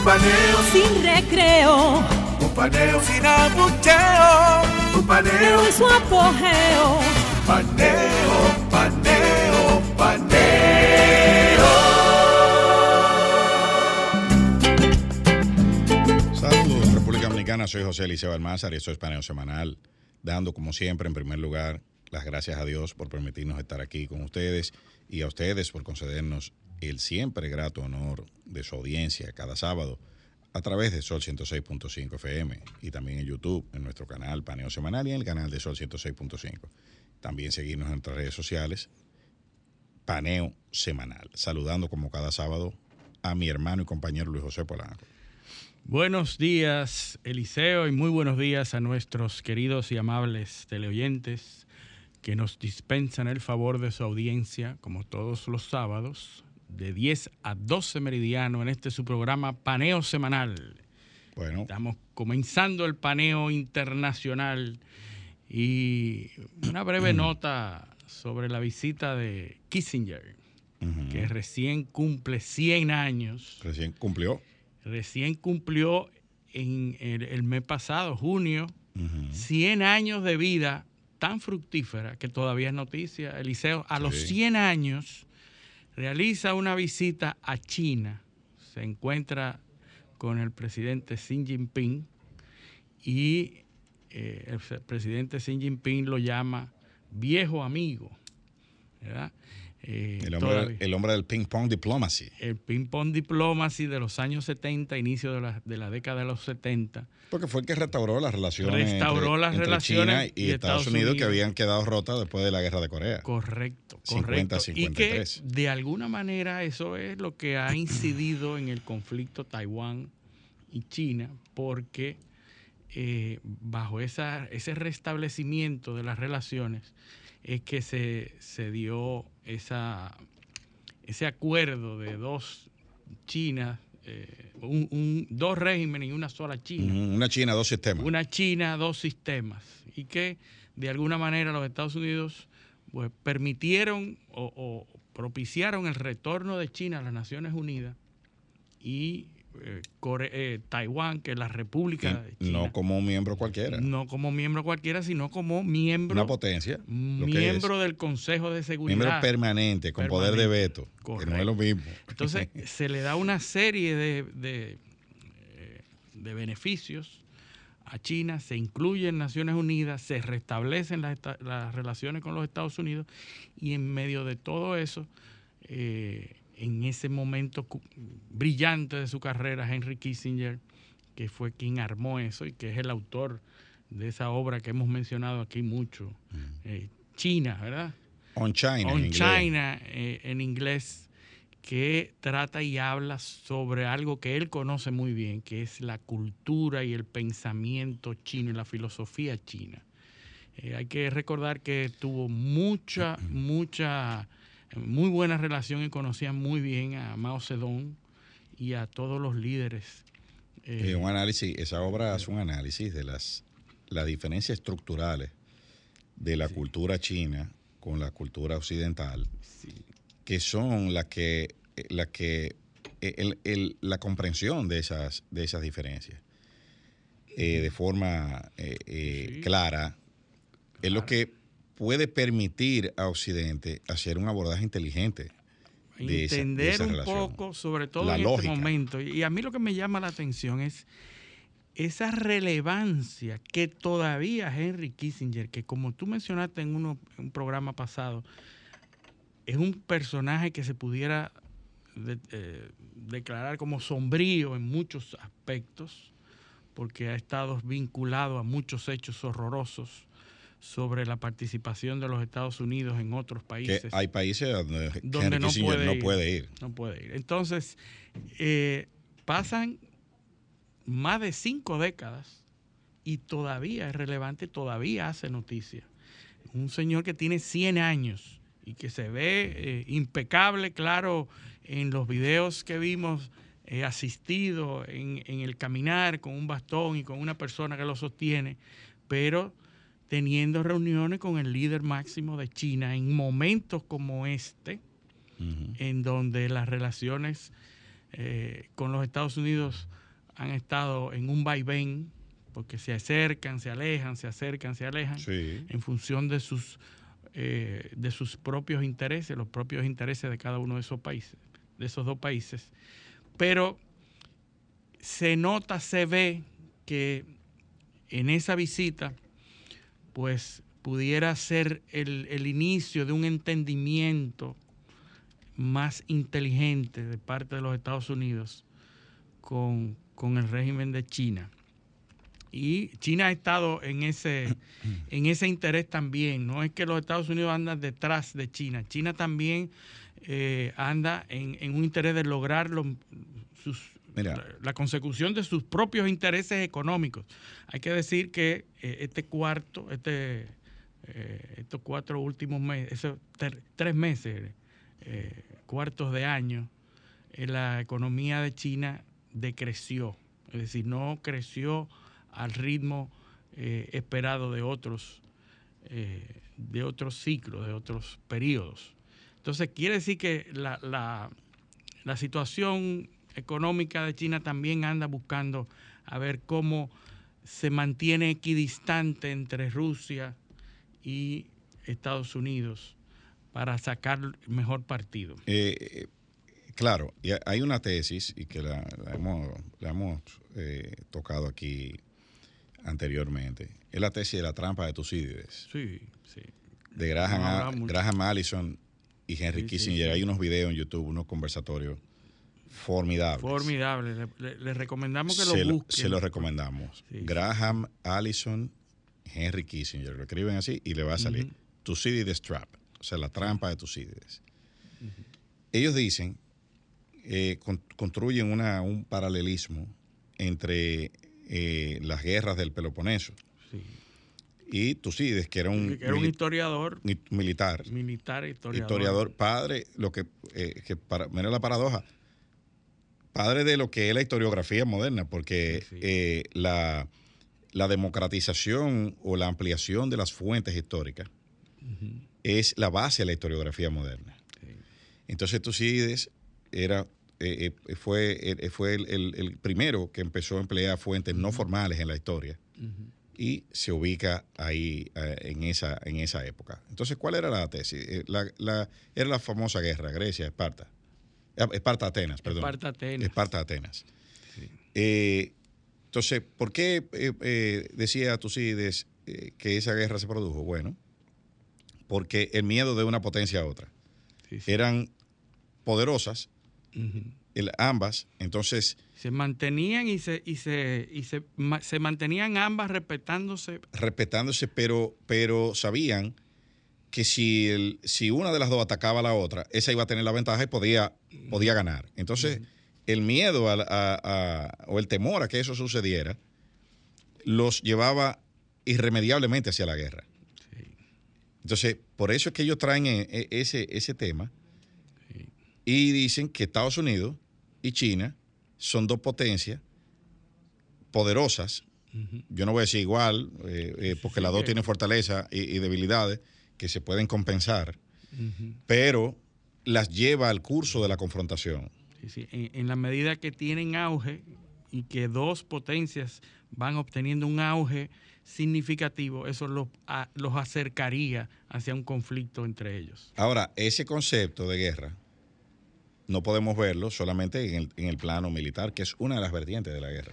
Un paneo sin recreo. Un paneo sin abucheo. Un paneo en su apogeo. Paneo, paneo, paneo. Saludos, República Dominicana. Soy José Eliseo Almázar y esto es Paneo Semanal. Dando, como siempre, en primer lugar, las gracias a Dios por permitirnos estar aquí con ustedes y a ustedes por concedernos el siempre grato honor de su audiencia cada sábado a través de Sol 106.5 FM y también en YouTube, en nuestro canal Paneo Semanal y en el canal de Sol 106.5. También seguirnos en nuestras redes sociales, Paneo Semanal. Saludando como cada sábado a mi hermano y compañero Luis José Polanco. Buenos días, Eliseo, y muy buenos días a nuestros queridos y amables teleoyentes que nos dispensan el favor de su audiencia, como todos los sábados, de 10 a 12 meridiano en este su programa Paneo Semanal. Bueno. Estamos comenzando el paneo internacional y una breve nota sobre la visita de Kissinger, que recién cumple 100 años. Recién cumplió. Recién cumplió en el, el mes pasado, junio, 100 años de vida tan fructífera que todavía es noticia. Eliseo, a los 100 años realiza una visita a China, se encuentra con el presidente Xi Jinping y eh, el presidente Xi Jinping lo llama viejo amigo. ¿verdad? Eh, el, hombre, el, hombre, del ping pong diplomacy. El ping pong diplomacy de los años 70, inicio de la, de la década de los 70. Porque fue el que restauró las relaciones restauró entre, las entre relaciones China y, Estados, Estados Unidos, Unidos, que habían quedado rotas después de la guerra de Corea. Correcto, 50, correcto. 53. Y que de alguna manera eso es lo que ha incidido en el conflicto Taiwán y China, porque eh, bajo esa, ese restablecimiento de las relaciones es que se, se dio esa, ese acuerdo de dos Chinas, eh, un, un, dos regímenes y una sola China. Una China, dos sistemas. Una China, dos sistemas. Y que de alguna manera los Estados Unidos pues, permitieron o, o propiciaron el retorno de China a las Naciones Unidas y eh, Core, eh, Taiwán, que es la República de China. No como miembro cualquiera. No como miembro cualquiera, sino como miembro. Una potencia. Miembro del Consejo de Seguridad. Miembro permanente, con permanente. poder de veto. Correcto. Que no es lo mismo. Entonces, se le da una serie de, de, de, beneficios a China, se incluyen Naciones Unidas, se restablecen las, las, relaciones con los Estados Unidos y en medio de todo eso. Eh, en ese momento brillante de su carrera, Henry Kissinger, que fue quien armó eso y que es el autor de esa obra que hemos mencionado aquí mucho, eh, China, ¿verdad? On China. On en China, eh, en inglés, que trata y habla sobre algo que él conoce muy bien, que es la cultura y el pensamiento chino y la filosofía china. Eh, hay que recordar que tuvo mucha, mucha muy buena relación y conocía muy bien a Mao Zedong y a todos los líderes. Eh, un análisis, esa obra hace un análisis de las, las diferencias estructurales de la sí. cultura china con la cultura occidental, sí. que son las que, la que el, el, la comprensión de esas, de esas diferencias eh, de forma eh, sí. clara es lo que puede permitir a Occidente hacer un abordaje inteligente. De Entender esa, de esa un relación. poco, sobre todo La en lógica. este momento. Y a mí lo que me llama la atención es esa relevancia que todavía Henry Kissinger, que como tú mencionaste en uno, un programa pasado, es un personaje que se pudiera de, eh, declarar como sombrío en muchos aspectos, porque ha estado vinculado a muchos hechos horrorosos sobre la participación de los Estados Unidos en otros países. Que hay países donde, no, puede ir. No puede ir. Entonces, eh, pasan más de cinco décadas y todavía es relevante, todavía hace noticia. Un señor que tiene 100 años y que se ve eh, impecable, claro, en los videos que vimos eh, asistido en, en el caminar con un bastón y con una persona que lo sostiene, pero teniendo reuniones con el líder máximo de China en momentos como este, en donde las relaciones eh, con los Estados Unidos han estado en un vaivén, porque se acercan, se alejan, se acercan, se alejan, en función de sus, eh, de sus propios intereses, los propios intereses de cada uno de esos países, de esos dos países. Pero se nota, se ve que en esa visita, pues pudiera ser el, el inicio de un entendimiento más inteligente de parte de los Estados Unidos con, el régimen de China. Y China ha estado en ese, en ese interés también. No es que los Estados Unidos andan detrás de China. China también eh, anda en, un interés de lograr sus, la, consecución de sus propios intereses económicos. Hay que decir que eh, este cuarto, este, eh, estos cuatro últimos meses, tres meses, eh, cuartos de año, la economía de China decreció, es decir, no creció al ritmo esperado de otros, de otros ciclos, de otros periodos. Entonces, quiere decir que la, la situación económica de China también anda buscando a ver cómo se mantiene equidistante entre Rusia y Estados Unidos para sacar mejor partido. Eh, eh, claro, y hay una tesis y que la, hemos, eh, tocado aquí anteriormente. Es la tesis de la trampa de Tucídides. Sí, sí. De Graham, Graham Allison y Henry Kissinger. Hay unos videos en YouTube, unos conversatorios formidables. Formidables. Le, recomendamos que lo busquen. se lo recomendamos. Graham Allison, Henry Kissinger. Lo escriben así y le va a salir. Tucídides Trap o sea, la trampa de Tucídides. Ellos dicen, eh, construyen una, un paralelismo entre eh, las guerras del Peloponeso y Tucídides, que era un, era un historiador militar. Militar, historiador. Historiador, padre, lo que, eh, que para, mira la paradoja, padre de lo que es la historiografía moderna, porque la, la, democratización o la ampliación de las fuentes históricas es la base de la historiografía moderna. Entonces Tucídides era, eh, eh, fue, eh, fue el, primero que empezó a emplear fuentes no formales en la historia y se ubica ahí en, esa, en esa época. Entonces, ¿cuál era la tesis? La, era la famosa guerra, Grecia, Esparta. Ah, Esparta-Atenas, perdón. Esparta-Atenas. Esparta-Atenas. entonces, ¿por qué decía Tucídides que esa guerra se produjo? Bueno, porque el miedo de una potencia a otra. Eran poderosas, ambas, entonces... Se mantenían y se, y se, y se, se, mantenían ambas respetándose. Respetándose, pero, pero sabían que si, el, si una de las dos atacaba a la otra, esa iba a tener la ventaja y podía, podía ganar. Entonces, el miedo o el temor a que eso sucediera los llevaba irremediablemente hacia la guerra. Entonces, por eso es que ellos traen e, e, ese, ese tema y dicen que Estados Unidos y China son dos potencias poderosas. Yo no voy a decir igual, eh, eh, porque las dos tienen fortaleza y, debilidades que se pueden compensar, pero las lleva al curso de la confrontación. En, en la medida que tienen auge y que dos potencias van obteniendo un auge significativo, eso los, los acercaría hacia un conflicto entre ellos. Ahora, ese concepto de guerra no podemos verlo solamente en el, en el plano militar, que es una de las vertientes de la guerra.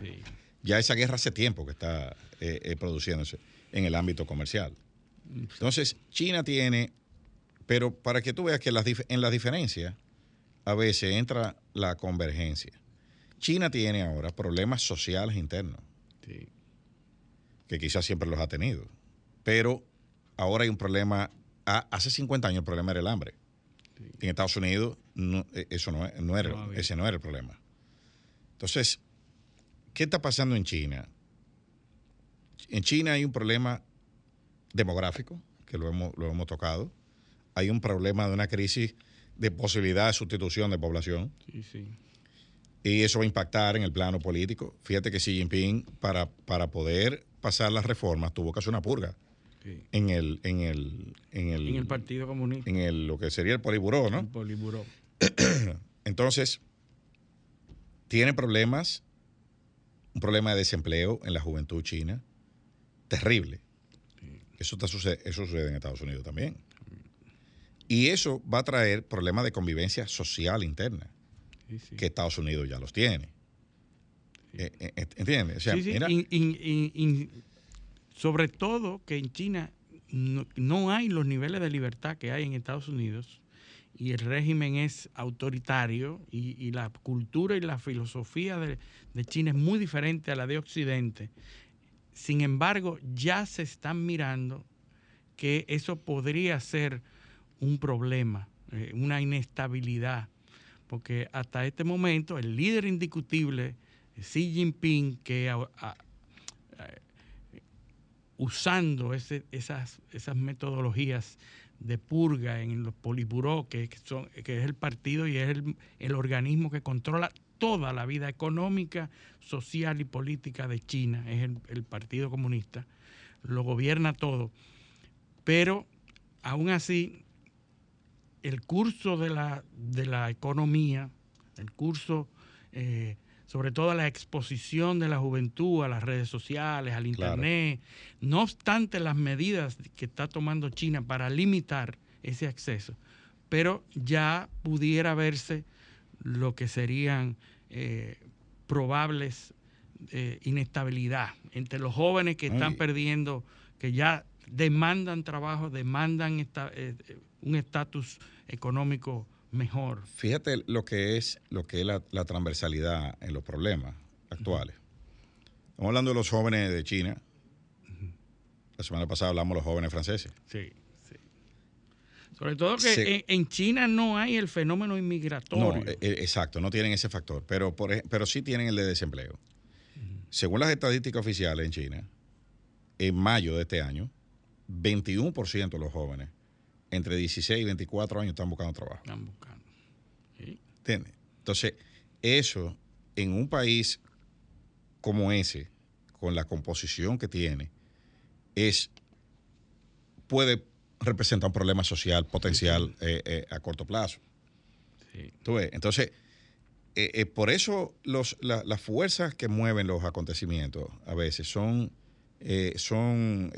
Ya esa guerra hace tiempo que está eh, eh, produciéndose en el ámbito comercial. Entonces, China tiene, pero para que tú veas que en las diferencias a veces entra la convergencia. China tiene ahora problemas sociales internos. Sí que quizás siempre los ha tenido. Pero ahora hay un problema, hace 50 años el problema era el hambre. En Estados Unidos e, eso no, era, ese no era el problema. Entonces, ¿qué está pasando en China? En China hay un problema demográfico, que lo hemos, lo hemos tocado. Hay un problema de una crisis de posibilidad de sustitución de población. Sí, sí. Y eso va a impactar en el plano político. Fíjate que Xi Jinping, para, para poder pasar las reformas, tuvo que hacer una purga sí. en el, en el, en el, En el Partido Comunista. en el lo que sería el poliburó, ¿no? El Poliburó. Entonces, tiene problemas, un problema de desempleo en la juventud china, terrible. Eso, está suce- eso sucede en Estados Unidos también. Y eso va a traer problemas de convivencia social interna, Sí, sí. que Estados Unidos ya los tiene. Eh, eh, ¿Entiendes? O sea, Sí, sí, mira, in- in- in- in- sobre todo que en China no, no hay los niveles de libertad que hay en Estados Unidos y el régimen es autoritario y, y la cultura y la filosofía de, de China es muy diferente a la de Occidente. Sin embargo, ya se están mirando que eso podría ser un problema, eh, una inestabilidad, porque hasta este momento el líder indiscutible, Xi Jinping, que a- usando ese- esas, esas metodologías de purga en los poliburó, que, que es el partido y es el, el organismo que controla toda la vida económica, social y política de China, es el, el Partido Comunista, lo gobierna todo. Pero aún así, el curso de la, de la economía, el curso, eh, sobre todo la exposición de la juventud a las redes sociales, al Claro. Internet, no obstante las medidas que está tomando China para limitar ese acceso, pero ya pudiera verse lo que serían eh, probables eh, inestabilidad entre los jóvenes que están Ay. perdiendo, que ya demandan trabajo, demandan esta- eh, un estatus económico mejor. fíjate lo que es, lo que es la, la transversalidad en los problemas actuales. Estamos hablando de los jóvenes de China. La semana pasada hablamos de los jóvenes franceses. Sí. Sobre todo que Se- en, en China no hay el fenómeno No, inmigratorio. eh, eh, exacto, no tienen ese factor, pero, por, pero sí tienen el de desempleo. Según las estadísticas oficiales en China, en mayo de este año, 21% de los jóvenes entre 16 y 24 años están buscando trabajo. Están buscando. Sí. ¿Entiendes? Entonces, eso en un país como ese, con la composición que tiene, es puede representar un problema social potencial eh, eh, a corto plazo. Sí. ¿Tú ves? Entonces, eh, por eso los, la- las fuerzas que mueven los acontecimientos a veces son, son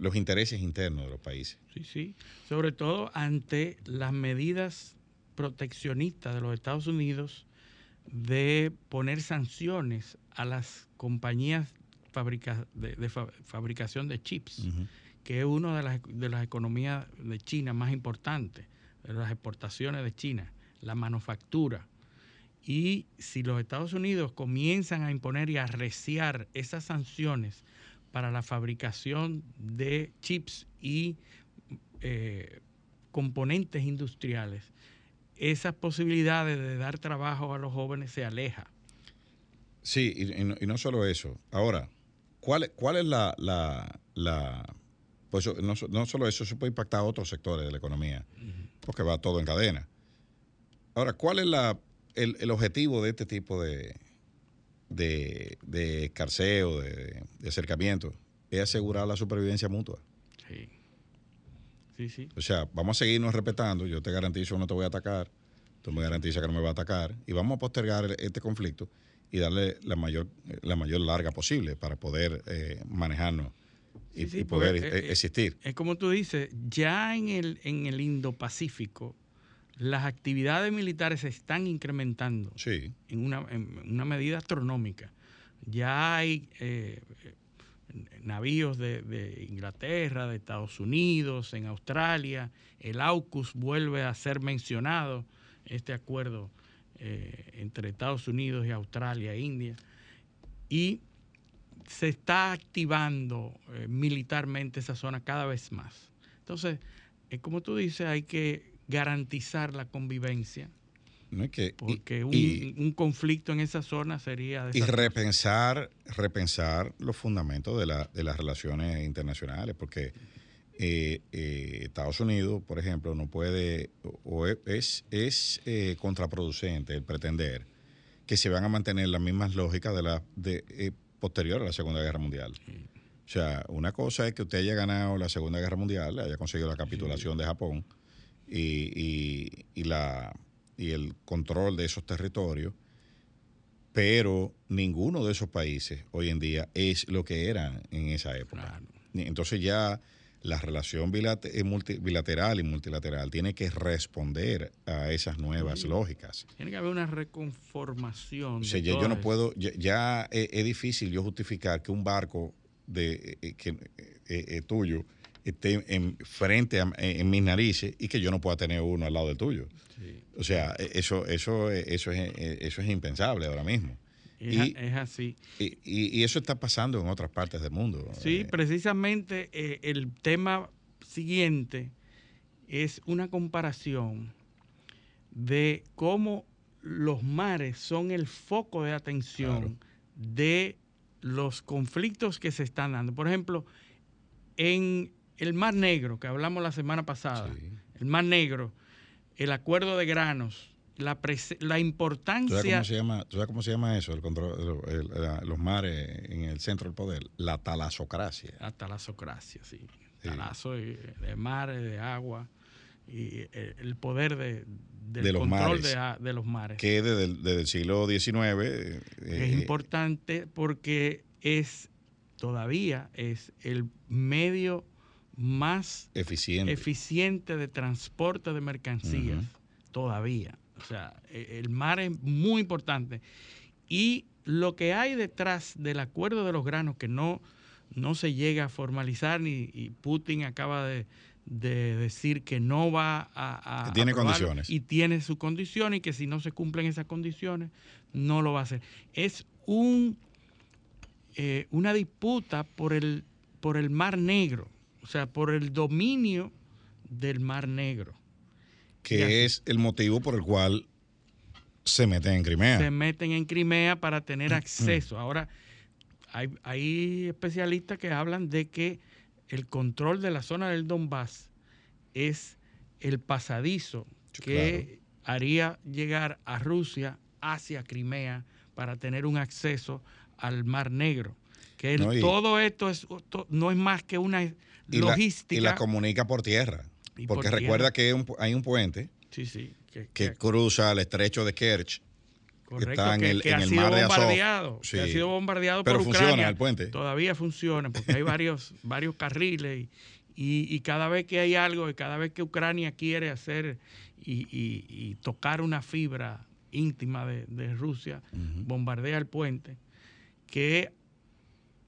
los intereses internos de los países. Sí, sí. Sobre todo ante las medidas proteccionistas de los Estados Unidos de poner sanciones a las compañías fabrica- de, de fa- fabricación de chips, que es una de las, de las economías de China más importantes, las exportaciones de China, la manufactura. Y si los Estados Unidos comienzan a imponer y a arreciar esas sanciones para la fabricación de chips y eh, componentes industriales, esas posibilidades de dar trabajo a los jóvenes se aleja. Sí, y, no, solo eso. Ahora, ¿cuál, cuál es la- pues no, so- no solo eso, eso puede impactar a otros sectores de la economía, porque va todo en cadena. Ahora, ¿cuál es la, el, el objetivo de este tipo de, de, de escarceo, de, de acercamiento? Es asegurar la supervivencia mutua. Sí, sí, sí. O sea, vamos a seguirnos respetando. Yo te garantizo que no te voy a atacar. Tú me garantizas que no me va a atacar. Y vamos a postergar este conflicto y darle la mayor, la mayor larga posible para poder eh, manejarnos y, Sí, sí, y poder eh, eh, existir. Es como tú dices, ya en el, en el Indo-Pacífico, las actividades militares se están incrementando Sí, en una, en una medida astronómica. Ya hay eh, navíos de, de Inglaterra, de Estados Unidos, en Australia. El AUKUS vuelve a ser mencionado, este acuerdo eh, entre Estados Unidos y Australia e India. Y se está activando eh, militarmente esa zona cada vez más. Entonces, eh, como tú dices, hay que garantizar la convivencia No es que, porque un, y- un conflicto en esa zona sería... y repensar, repensar los fundamentos de, la- de las relaciones internacionales, porque eh, eh, Estados Unidos, por ejemplo, no puede, o- es, es eh, contraproducente el pretender que se van a mantener las mismas lógicas de la de, posterior a la Segunda Guerra Mundial. O sea, una cosa es que usted haya ganado la Segunda Guerra Mundial, haya conseguido la capitulación de Japón y, y- y la, y el control de esos territorios, pero ninguno de esos países hoy en día es lo que eran en esa época. Claro. Entonces ya la relación eh, bilateral y multilateral tiene que responder a esas nuevas lógicas. Tiene que haber una reconformación. O de sea, ya yo no puedo, ya, ya es, es difícil yo justificar que un barco de eh, que eh, eh, tuyo esté en, frente a en, mis narices y que yo no pueda tener uno al lado del tuyo. Sí. O sea, eh, eso, eso, eh, eso es, eso es impensable ahora mismo. Es, Y- es así. Y, eso está pasando en otras partes del mundo. Sí, Eh, precisamente eh, el tema siguiente es una comparación de cómo los mares son el foco de atención Claro. de los conflictos que se están dando. Por ejemplo, en el Mar Negro, que hablamos la semana pasada, Sí. el Mar Negro, el acuerdo de granos, la, la ¿Tú sabes, importancia... cómo se llama, tú sabes cómo se llama eso, el control, el- los mares en el centro del poder? La talasocracia. La talasocracia, sí. Sí. Talazo de, de mares, de agua y eh, el poder de, del De los control mares. de, los mares. Que desde el, desde el siglo XIX... eh, es importante porque es todavía es el medio más eficiente. eficiente de transporte de mercancías todavía. O sea, e- el mar es muy importante. Y lo que hay detrás del acuerdo de los granos, que no, no se llega a formalizar, ni, y Putin acaba de, de decir que no va a... a Que tiene condiciones. Y tiene sus condiciones y que si no se cumplen esas condiciones, no lo va a hacer. Es un, eh, una disputa por el, por el Mar Negro, o sea, por el dominio del Mar Negro. Que es el motivo por el cual se meten en Crimea. se meten en Crimea para tener acceso. Ahora, hay, hay especialistas que hablan de que el control de la zona del Donbass es el pasadizo que haría llegar a Rusia hacia Crimea para tener un acceso al Mar Negro. Que el- No, y- todo esto es, to- no es más que una y la, logística. y la comunica por tierra. Por Porque recuerda que hay un, pu- hay un puente sí, sí, que, que que- cruza el estrecho de Kerch. Correcto, está en que, el- que en ha el sido mar de Azov. bombardeado, que ha Sí. sido bombardeado Pero por funciona Ucrania. el puente. Todavía funciona, porque hay varios, varios carriles y, y- y cada vez que hay algo, y cada vez que Ucrania quiere hacer y, y- y tocar una fibra íntima de, de Rusia, bombardea el puente, que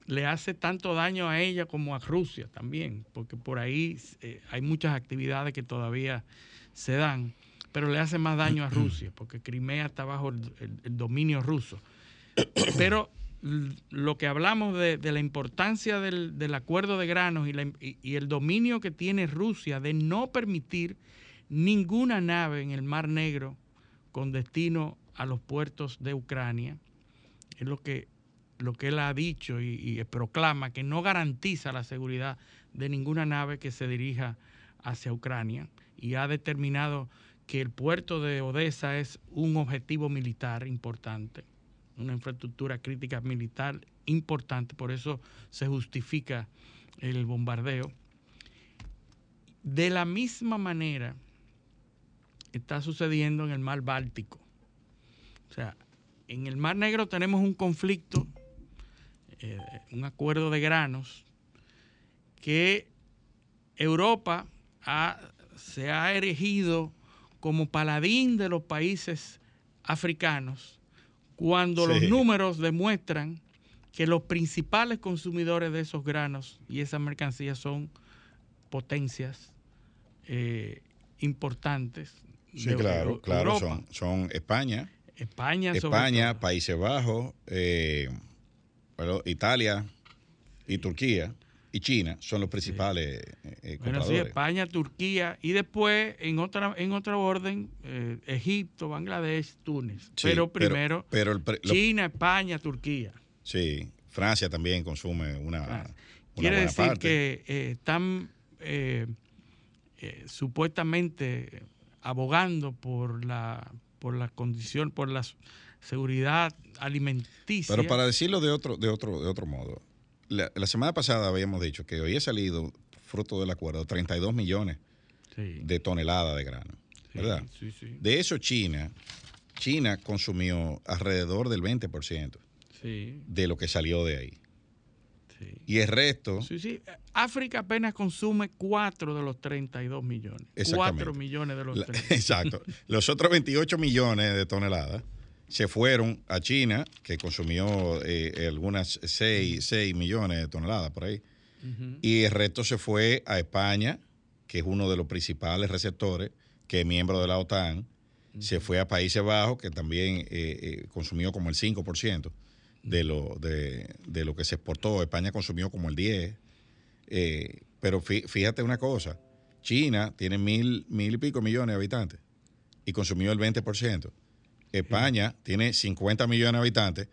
le hace tanto daño a ella como a Rusia también, porque por ahí eh, hay muchas actividades que todavía se dan, pero le hace más daño a Rusia, porque Crimea está bajo el, el- el dominio ruso. Pero lo que hablamos de, de la importancia del, del acuerdo de granos y, la- y- y el dominio que tiene Rusia de no permitir ninguna nave en el Mar Negro con destino a los puertos de Ucrania, es lo que, lo que él ha dicho y, proclama que no garantiza la seguridad de ninguna nave que se dirija hacia Ucrania y ha determinado que el puerto de Odessa es un objetivo militar importante, una infraestructura crítica militar importante, por eso se justifica el bombardeo. De la misma manera está sucediendo en el mar Báltico. O sea, en el Mar Negro tenemos un conflicto, eh, un acuerdo de granos, que Europa ha- se ha erigido como paladín de los países africanos cuando Sí. los números demuestran que los principales consumidores de esos granos y esas mercancías son potencias eh, importantes. Sí, de claro, claro. Son, son España, España. Países Bajos, eh, bueno, Italia y Turquía. y China son los principales eh, eh, Bueno, sí. España, Turquía y después en otra en otro orden eh, Egipto, Bangladesh, Túnez. Sí, pero primero pero el pre- lo- China, España, Turquía. sí, Francia también consume una, Francia. una Quiere buena decir parte. que eh, están eh, supuestamente abogando por la por la condición, por la seguridad alimenticia. Pero para decirlo de otro, de otro, de otro modo, la, la semana pasada habíamos dicho que hoy ha salido, fruto del acuerdo, 32 millones Sí, de toneladas de grano. sí, ¿Verdad? Sí, De eso China, China consumió alrededor del 20% sí, de lo que salió de ahí. Y el resto, Sí, sí. África apenas consume 4 de los 32 millones. Exactamente. 4 millones de los la- 32. exacto, los otros 28 millones de toneladas se fueron a China, que consumió eh, algunas 6, 6 millones de toneladas por ahí. Y el resto se fue a España, que es uno de los principales receptores, que es miembro de la OTAN. Se fue a Países Bajos, que también eh, eh, consumió como el 5% de lo, de, de lo que se exportó. España consumió como el 10%. Eh, pero fí- fíjate una cosa, China tiene mil, mil y pico millones de habitantes y consumió el 20%. España tiene 50 millones de habitantes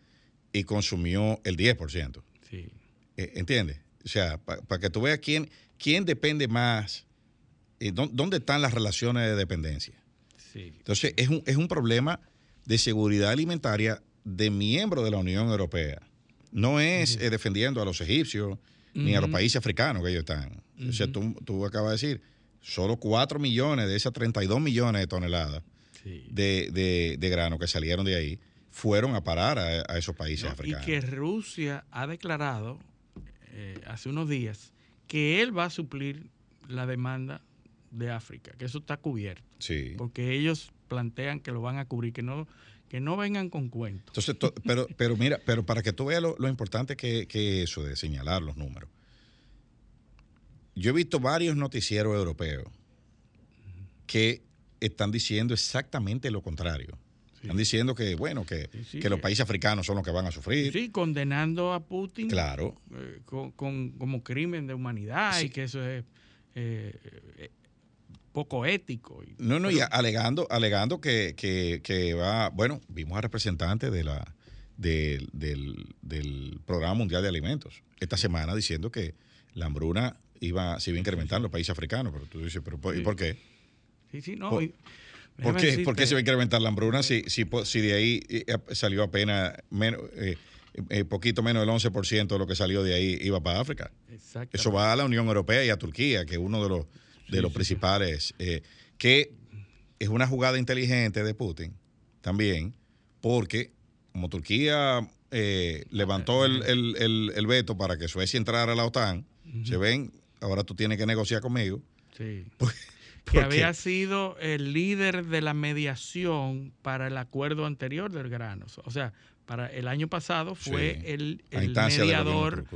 y consumió el 10%. Sí. Eh, ¿Entiendes? O sea, para que tú veas quién, quién depende más, eh, dó- dónde están las relaciones de dependencia. Sí. Entonces, es un, es un problema de seguridad alimentaria de miembros de la Unión Europea. No es eh, defendiendo a los egipcios ni a los países africanos que ellos están. O sea, tú, tú acabas de decir, solo 4 millones de esas 32 millones de toneladas sí. de, de- de grano que salieron de ahí fueron a parar a, a esos países No, y africanos. que Rusia ha declarado eh, hace unos días que él va a suplir la demanda de África, que eso está cubierto, Sí. porque ellos plantean que lo van a cubrir, que no, que no vengan con cuentos. Entonces, to- pero, pero mira, pero para que tú veas lo, lo importante que, que es eso de señalar los números. Yo he visto varios noticieros europeos que están diciendo exactamente lo contrario. Están diciendo que, bueno, que, Sí, sí, que los países africanos son los que van a sufrir. Sí, condenando a Putin Claro. eh, con, con- como crimen de humanidad y que eso es eh, eh, poco ético. Y- No, no, y alegando, alegando que, que- que va, bueno, vimos a representantes de la, del, del- del Programa Mundial de Alimentos esta semana diciendo que la hambruna iba, se iba a incrementar en los países africanos, pero tú dices, pero ¿por, ¿y por qué? Sí, sí, no. ¿Por- y- ¿Por déjame qué, decirte- por qué se va a incrementar la hambruna si, si, si de ahí eh, salió apenas menos, eh, eh, poquito menos del 11% de lo que salió de ahí iba para África? Eso va a la Unión Europea y a Turquía, que es uno de los, de Sí, los principales, eh, que es una jugada inteligente de Putin también, porque como Turquía eh, levantó el, el- el- el veto para que Suecia entrara a la OTAN, se ven, ahora tú tienes que negociar conmigo. Sí. ¿Por- que había sido el líder de la mediación para el acuerdo anterior del grano. O sea, para el año pasado fue Sí. el, mediador,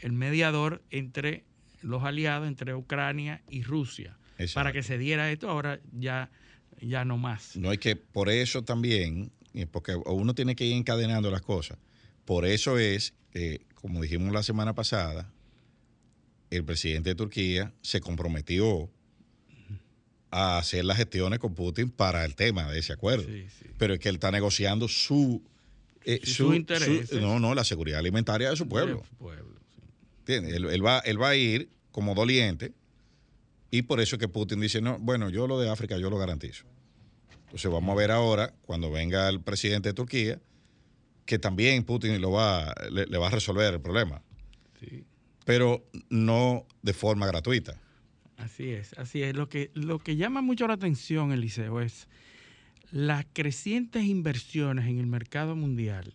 el mediador entre los aliados, entre Ucrania y Rusia, Exacto. para que se diera esto. Ahora ya, ya no más. No hay que, por eso también, eh, porque uno tiene que ir encadenando las cosas. Por eso es como dijimos la semana pasada, el presidente de Turquía se comprometió a hacer las gestiones con Putin para el tema de ese acuerdo. Sí, sí. Pero es que él está negociando su, eh, Sí, su- su- no, no, la seguridad alimentaria de su pueblo. Él, él va, él va a ir como doliente y por eso es que Putin dice, no, bueno, yo lo de África yo lo garantizo. Entonces vamos a ver ahora, cuando venga el presidente de Turquía, que también Putin lo va, le, le va a resolver el problema, pero no de forma gratuita. Así es, así es. Lo que, lo que llama mucho la atención, Eliseo, es las crecientes inversiones en el mercado mundial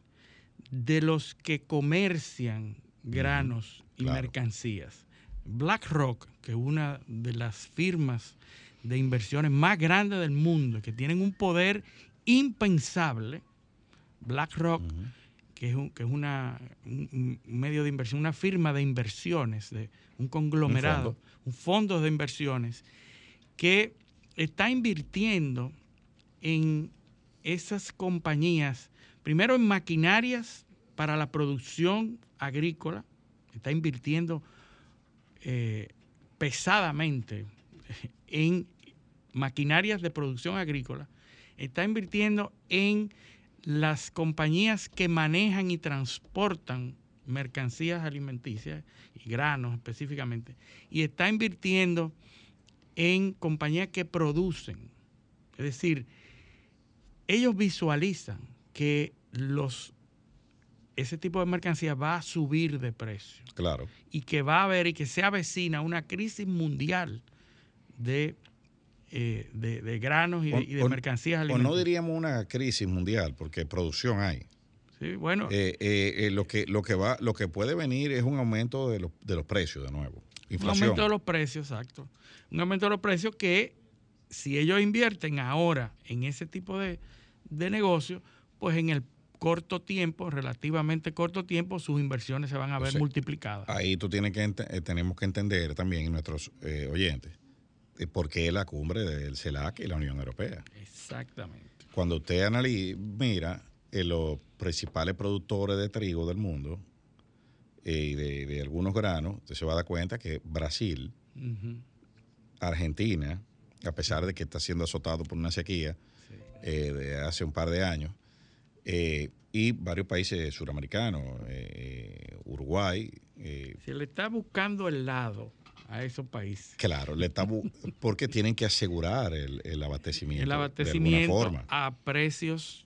de los que comercian granos y claro. mercancías. BlackRock, que es una de las firmas de inversiones más grandes del mundo, que tienen un poder impensable, BlackRock, que es, un, que es una, un, un medio de inversión, una firma de inversiones, de un conglomerado, un fondo, de inversiones, que está invirtiendo en esas compañías, primero en maquinarias para la producción agrícola, está invirtiendo eh, pesadamente en maquinarias de producción agrícola, está invirtiendo en las compañías que manejan y transportan mercancías alimenticias y granos específicamente, y está invirtiendo en compañías que producen. Es decir, ellos visualizan que los ese tipo de mercancía va a subir de precio. Claro. Y que va a haber y que se avecina una crisis mundial de, eh, de, granos y, de, mercancías alimentarias. O no diríamos una crisis mundial, porque producción hay. Sí, bueno. Eh, eh, lo, que, lo, que va, lo que puede venir es un aumento de, los, de los precios de nuevo. Inflación. Un aumento de los precios, exacto. Un aumento de los precios que si ellos invierten ahora en ese tipo de, de negocio, pues en el corto tiempo, relativamente corto tiempo, sus inversiones se van a ver multiplicadas. Ahí tú tienes que eh, tenemos que entender también nuestros eh, oyentes eh, por qué la cumbre del CELAC y la Unión Europea. Exactamente. Cuando usted analiza, mira los principales productores de trigo del mundo y de, algunos granos, usted se va a dar cuenta que Brasil, Argentina, a pesar de que está siendo azotado por una sequía de hace un par de años, eh, y varios países suramericanos, eh, Uruguay. Eh, Se le está buscando el lado a esos países. Claro, le está porque tienen que asegurar el, abastecimiento. El abastecimiento a precios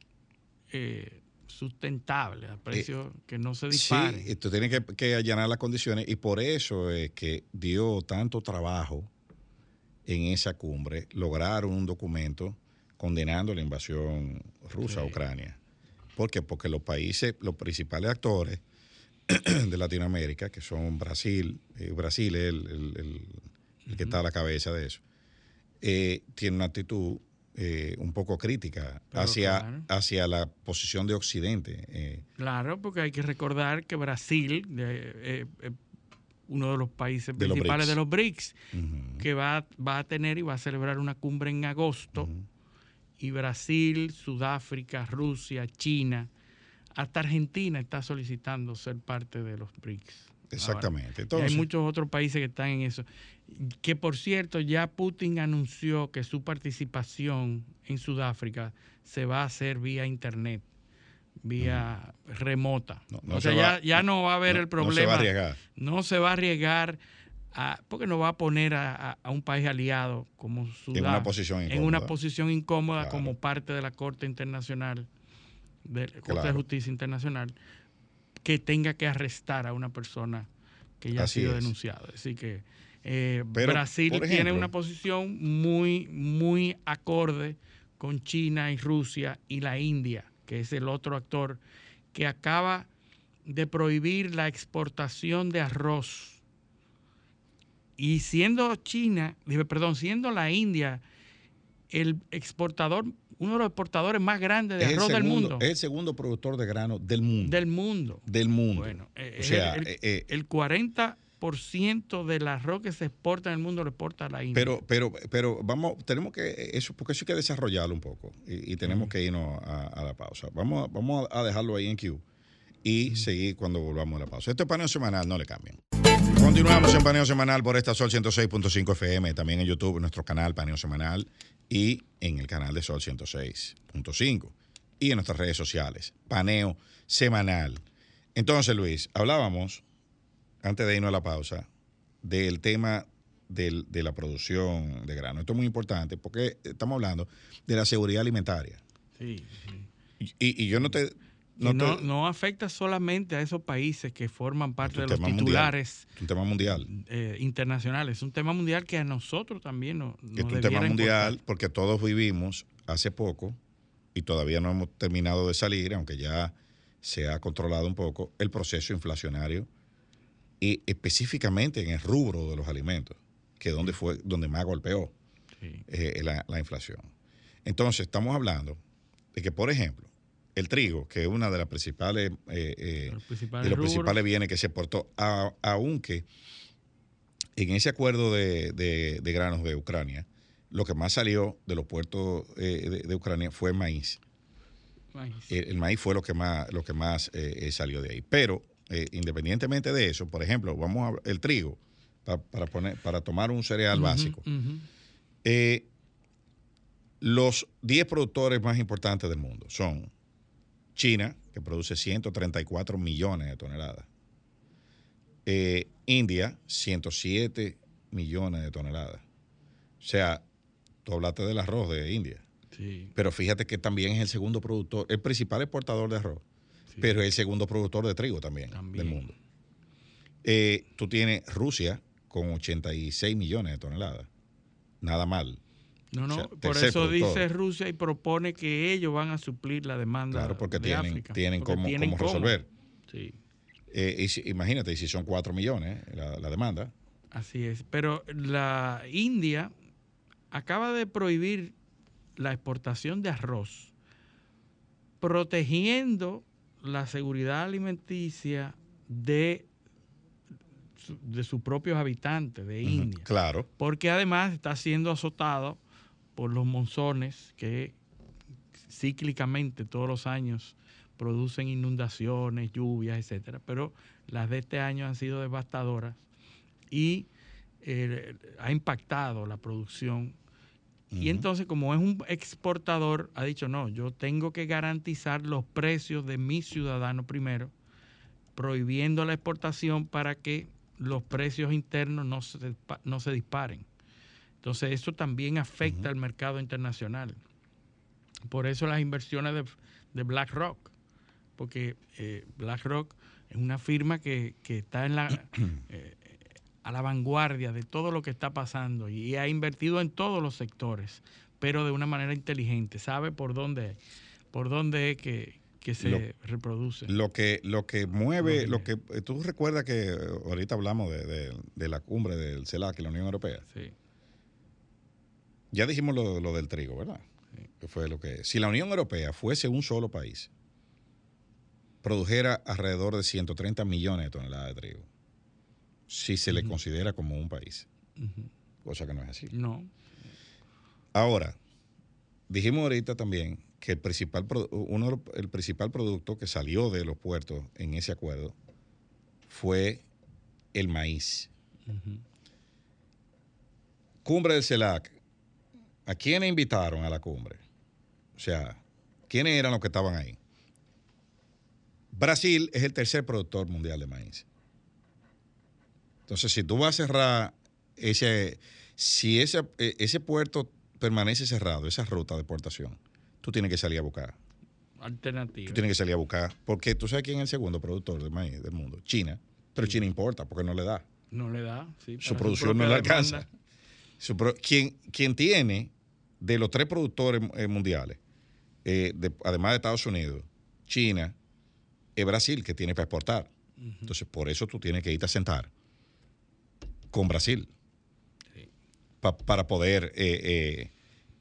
sustentables, a precios que no se disparen. Sí, esto tiene que, que allanar las condiciones y por eso es que dio tanto trabajo en esa cumbre lograr un documento condenando la invasión rusa a Ucrania. ¿Por qué? Porque los países, los principales actores de Latinoamérica, que son Brasil, eh, Brasil es el, que está a la cabeza de eso, eh, tiene una actitud eh, un poco crítica hacia, hacia la posición de Occidente. claro, porque hay que recordar que Brasil, uno de los países principales de los BRICS, que va, va a tener y va a celebrar una cumbre en agosto y Brasil, Sudáfrica, Rusia, China, hasta Argentina está solicitando ser parte de los BRICS. Exactamente. hay muchos otros países que están en eso. Que por cierto, ya Putin anunció que su participación en Sudáfrica se va a hacer vía Internet, vía remota. o sea, ya, no va a haber el problema. No se va a arriesgar. No se va a arriesgar porque no va a poner a, un país aliado como Sudán en una posición incómoda, en una posición incómoda como parte de la Corte Internacional, de la Corte de Justicia Internacional, que tenga que arrestar a una persona que ya ha sido denunciada. Así que eh, Brasil tiene una posición muy, muy acorde con China y Rusia y la India, que es el otro actor que acaba de prohibir la exportación de arroz. Y siendo China, perdón, siendo la India el exportador, uno de los exportadores más grandes de arroz del mundo. Es el segundo productor de grano del mundo. Del mundo. Del mundo. Bueno, o sea, el, el, 40% eh, eh, del arroz que se exporta en el mundo lo exporta la India. Pero, pero, pero vamos, tenemos que, eso, porque eso hay que desarrollarlo un poco y, tenemos que irnos a, la pausa. Vamos, vamos a dejarlo ahí en Q y seguir cuando volvamos a la pausa. Este es paneo semanal, no le cambien. Continuamos en Paneo Semanal por esta Sol 106.5 FM, también en YouTube, nuestro canal Paneo Semanal y en el canal de Sol 106.5 y en nuestras redes sociales, Paneo Semanal. Entonces, Luis, hablábamos, antes de irnos a la pausa, del tema de la producción de grano. Esto es muy importante porque estamos hablando de la seguridad alimentaria. Sí, sí. y, yo no te, no, no, afecta solamente a esos países que forman parte de los titulares. un tema mundial. Eh, internacionales. Es un tema mundial que a nosotros también nos, Es un tema mundial porque todos vivimos hace poco y todavía no hemos terminado de salir, aunque ya se ha controlado un poco, el proceso inflacionario y específicamente en el rubro de los alimentos, que es donde fue donde más golpeó eh, la inflación. Entonces, estamos hablando de que, por ejemplo, el trigo, que es una de las principales, eh, eh, de los principales bienes que se exportó, aunque en ese acuerdo de, granos de Ucrania, lo que más salió de los puertos eh, de, Ucrania fue maíz. El, maíz fue lo que más, lo que más salió de ahí. Pero independientemente de eso, por ejemplo, vamos a el trigo, pa- para, poner, para tomar un cereal básico. los 10 productores más importantes del mundo son China, que produce 134 millones de toneladas. Eh, India, 107 millones de toneladas. O sea, tú hablaste del arroz de India, Sí, pero fíjate que también es el segundo productor, el principal exportador de arroz, sí. pero es el segundo productor de trigo también, También. del mundo. Eh, tú tienes Rusia con 86 millones de toneladas. Nada mal. No, no, O sea, por eso dice Rusia y propone que ellos van a suplir la demanda Claro, porque de tienen, África, tienen porque cómo, tienen cómo resolver. Sí, Eh, y si- imagínate, y si son 4 millones la, la demanda, así es. Pero la India acaba de prohibir la exportación de arroz, protegiendo la seguridad alimenticia de, de sus propios habitantes de India. claro, porque además está siendo azotado por los monzones que cíclicamente todos los años producen inundaciones, lluvias, etcétera, pero las de este año han sido devastadoras y eh, ha impactado la producción. Y entonces, como es un exportador, ha dicho, no, yo tengo que garantizar los precios de mis ciudadanos primero, prohibiendo la exportación para que los precios internos no se, no se disparen. Entonces, eso también afecta al mercado internacional. Por eso las inversiones de, de BlackRock, porque eh, BlackRock es una firma que, que está en la, eh, a la vanguardia de todo lo que está pasando y ha invertido en todos los sectores, pero de una manera inteligente, sabe por dónde, por dónde es que, que se Lo- reproduce. lo que, lo que mueve, Lo que eh, tú recuerdas que ahorita hablamos de, de- de la cumbre del CELAC y la Unión Europea. Sí, Ya dijimos lo, lo del trigo, ¿verdad? Que fue lo que. Si la Unión Europea fuese un solo país, produjera alrededor de 130 millones de toneladas de trigo. Si se le considera como un país. Cosa que no es así. no, Ahora, dijimos ahorita también que el principal, uno, el principal producto que salió de los puertos en ese acuerdo fue el maíz. Cumbre del CELAC. ¿A quiénes invitaron a la cumbre? O sea, ¿quiénes eran los que estaban ahí? Brasil es el tercer productor mundial de maíz. Entonces, si tú vas a cerrar ese, si ese, eh, ese puerto permanece cerrado, esa ruta de exportación, tú tienes que salir a buscar. alternativa. Tú tienes que salir a buscar. Porque tú sabes quién es el segundo productor de maíz del mundo. China. Pero China importa porque no le da. No le da, sí, Su producción no le alcanza. Su pro- quien, quien tiene de los tres productores eh, mundiales, eh, de- además de Estados Unidos, China, es Brasil que tiene para exportar. Entonces, por eso tú tienes que irte a sentar con Brasil Sí. pa- para poder. eh,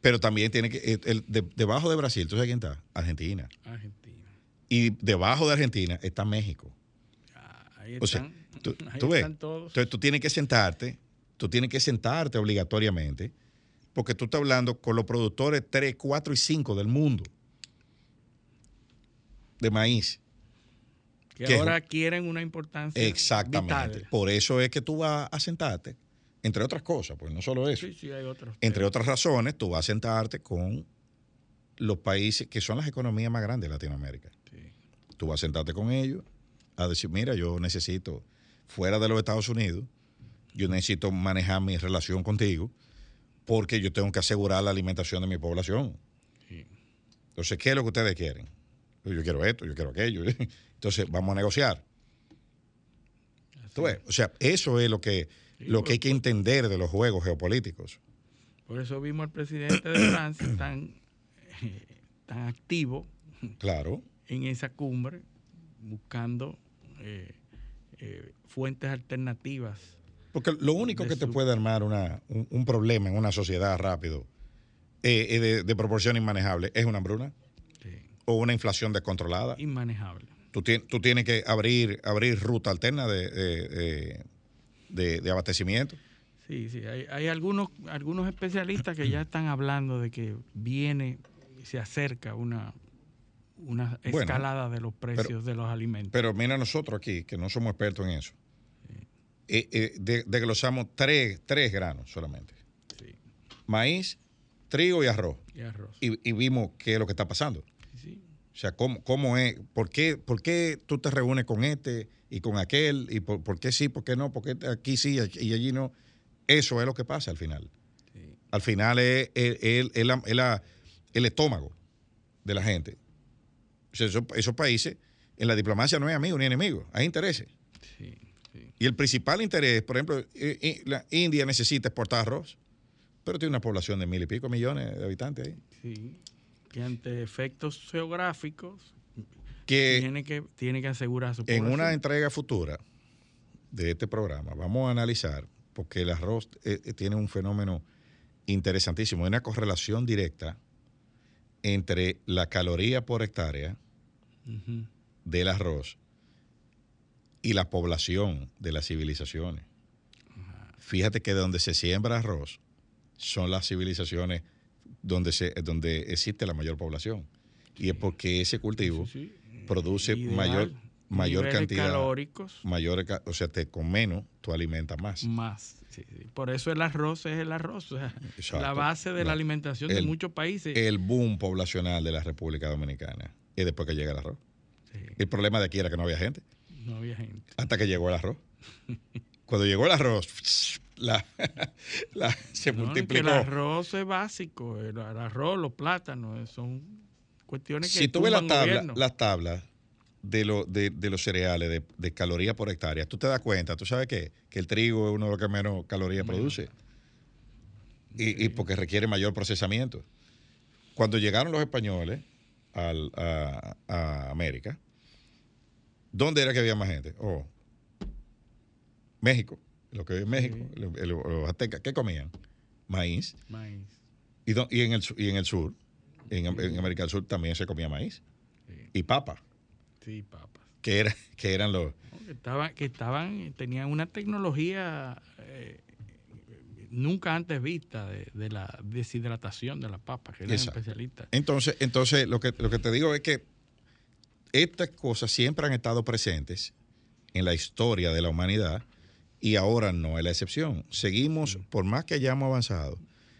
pero también tiene que. el- de- debajo de Brasil, ¿tú sabes quién está? Argentina. Argentina. Y debajo de Argentina está México. Ah, Ahí O sea, están, tú, ahí tú ves. están todos. Entonces tú tienes que sentarte, tú tienes que sentarte obligatoriamente, porque tú estás hablando con los productores 3, 4 y 5 del mundo de maíz. que que- ahora quieren una importancia Exactamente. vital. Por eso es que tú vas a sentarte, entre otras cosas, pues no solo eso. Sí, sí, hay otros. Entre otras razones, tú vas a sentarte con los países que son las economías más grandes de Latinoamérica. Sí. Tú vas a sentarte con ellos a decir, mira, yo necesito, fuera de los Estados Unidos, yo necesito manejar mi relación contigo porque yo tengo que asegurar la alimentación de mi población. Sí. Entonces, ¿qué es lo que ustedes quieren? Yo quiero esto, yo quiero aquello. Entonces, vamos a negociar. ¿Tú ves? O sea, eso es lo que, Sí, lo que hay que entender de los juegos geopolíticos. Por eso vimos al presidente de Francia tan, eh, tan activo Claro. en esa cumbre, buscando eh, eh, fuentes alternativas. Porque lo único que te puede armar una, un, un problema en una sociedad rápido eh, eh, de, de proporción inmanejable es una hambruna Sí, o una inflación descontrolada. inmanejable. Tú, tien- tú tienes que abrir, abrir ruta alterna de, de- de- de- de abastecimiento. Sí, sí, hay, hay algunos, algunos especialistas que ya están hablando de que viene, se acerca una, una Bueno, escalada de los precios de los alimentos. Pero mira nosotros aquí, que no somos expertos en eso. Eh, eh, de- desglosamos tres, tres granos solamente. Sí. Maíz, trigo y arroz. Y arroz. Y, y vimos qué es lo que está pasando. Sí. O sea, cómo, cómo es, por qué, por qué tú te reúnes con este y con aquel, y por, por qué sí, por qué no, por qué aquí sí y allí no. Eso es lo que pasa al final. Sí. Al final es el, la- la- estómago de la gente. O sea, esos, esos países, en la diplomacia no hay amigo ni enemigo, hay intereses. Sí. Y el principal interés, por ejemplo, la India necesita exportar arroz, pero tiene una población de mil y pico millones de habitantes ahí. Sí. Que ante efectos geográficos Que tiene que, tiene que asegurar su en una entrega futura de este programa vamos a analizar, porque el arroz eh, eh, tiene un fenómeno interesantísimo, hay una correlación directa entre la caloría por hectárea del arroz y la población de las civilizaciones. Fíjate que donde se siembra arroz son las civilizaciones donde, se, donde existe la mayor población. Y es porque ese cultivo Sí, sí. produce Ideal. mayor, mayor cantidad, calóricos mayor, o sea, te, con menos tú alimentas más. más. Por eso el arroz es el arroz. o sea, Exacto. la base de la, La- alimentación de muchos países. El boom poblacional de la República Dominicana es después que llega el arroz. El problema de aquí era que no había gente, no había gente. hasta que llegó el arroz. Cuando llegó el arroz, la, la- se No, es que multiplicó. el arroz es básico. El, el arroz, los plátanos, eh, son cuestiones que Si tú ves la tumban tabla, las tablas de, lo- de, de los cereales, de, de calorías por hectárea, tú te das cuenta, tú sabes qué? que el trigo es uno de los que menos calorías produce. Y, y porque requiere mayor procesamiento. Cuando llegaron los españoles al- a, a América, ¿dónde era que había más gente? Oh, México. Lo que es México, Sí. lo- lo- los aztecas, ¿qué comían? Maíz. Maíz. Y, do- y en, el, y en el sur, en, Am- en América del Sur también se comía maíz. Sí. Y papa, Sí, papas. que, era, que eran los... ¿no? Que estaban, que estaban, tenían una tecnología eh, nunca antes vista de, de la deshidratación de las papas, que eran Exacto. especialistas. Entonces, entonces lo, que, lo que te digo es que estas cosas siempre han estado presentes en la historia de la humanidad y ahora no es la excepción. Seguimos, por más que hayamos avanzado,